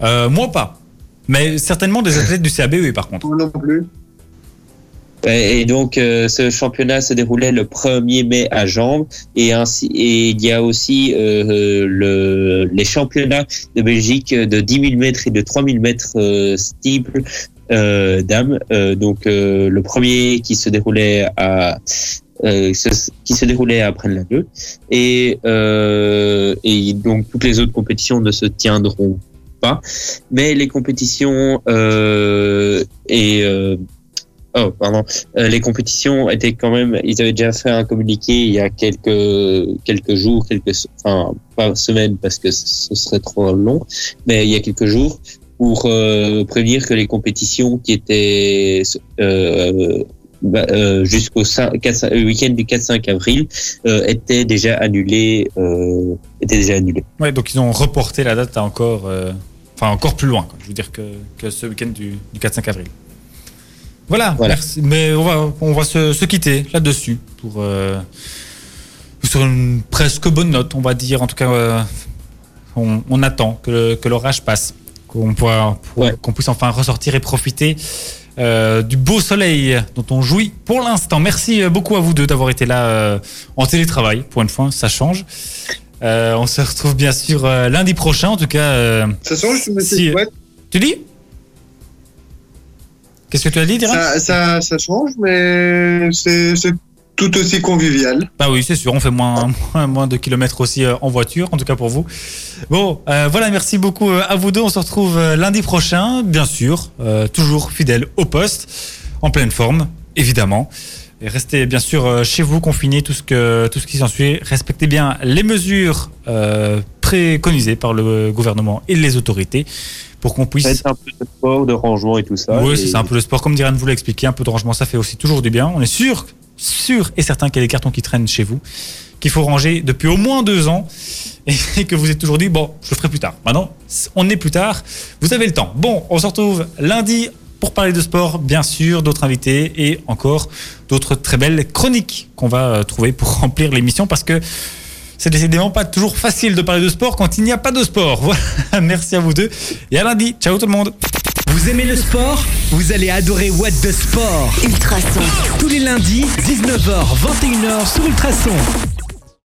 Euh, moi, pas. Mais certainement des athlètes du CABE, par contre. Moi non plus. Et et donc euh, ce championnat se déroulait le 1er mai à Jambes et ainsi et il y a aussi euh, le les championnats de Belgique de 10 000 mètres et de 3 000 mètres euh, steeple euh, dames. Euh, donc euh, le premier qui se déroulait à euh, ce- qui se déroulait à Braine-l'Alleud et euh, donc toutes les autres compétitions ne se tiendront pas mais les compétitions euh, et euh, Oh, pardon. Euh, les compétitions étaient quand même. Ils avaient déjà fait un communiqué il y a quelques quelques jours, quelques enfin pas semaines parce que ce serait trop long, mais il y a quelques jours pour euh, prévenir que les compétitions qui étaient euh, bah, euh, jusqu'au 5 4 week-end du 4-5 avril euh, étaient déjà annulées. Euh, étaient déjà annulées. Ouais, donc ils ont reporté la date à encore, enfin encore plus loin. quoi. Je veux dire que, que ce week-end du, du 4-5 avril. Voilà, Voilà. merci. Mais on va, on va se, se quitter là-dessus pour sur une presque bonne note, on va dire. En tout cas, on, on attend que l'orage passe, qu'on pourra- pour- Ouais. qu'on puisse enfin ressortir et profiter euh, du beau soleil dont on jouit pour l'instant. Merci euh, beaucoup à vous deux d'avoir été là euh, en télétravail pour une fois, ça change. Euh, on se retrouve bien sûr euh, lundi prochain, en tout cas. euh, Ça change, je me Si, euh, tu dis? Qu'est-ce que tu as dit, ça, ça, ça change, mais c'est c'est tout aussi convivial. Bah oui, c'est sûr, on fait moins, moins, moins de kilomètres aussi euh, en voiture, en tout cas pour vous. Bon, euh, voilà, merci beaucoup euh, à vous deux. On se retrouve lundi prochain, bien sûr, euh, toujours fidèle au poste, en pleine forme, évidemment. Et restez bien sûr chez vous, confinés, tout ce, que, tout ce qui s'ensuit. Respectez bien les mesures euh, préconisées par le gouvernement et les autorités pour qu'on puisse Faites un peu de sport, de rangement et tout ça. oui, et- c'est un peu le sport. Comme Diran vous l'a expliqué, un peu de rangement, ça fait aussi toujours du bien. On est sûr, sûr et certain qu'il y a des cartons qui traînent chez vous, qu'il faut ranger depuis au moins deux ans et que vous êtes toujours dit, bon, je le ferai plus tard. Maintenant, on est plus tard. Vous avez le temps. Bon, on se retrouve lundi pour parler de sport, bien sûr, d'autres invités et encore d'autres très belles chroniques qu'on va euh, trouver pour remplir l'émission parce que c'est décidément pas toujours facile de parler de sport quand il n'y a pas de sport. Voilà, merci à vous deux et à lundi. Ciao tout le monde. Vous aimez le sport? Vous allez adorer What the Sport. Ultrason. Tous les lundis, 19h, 21h sur Ultrason.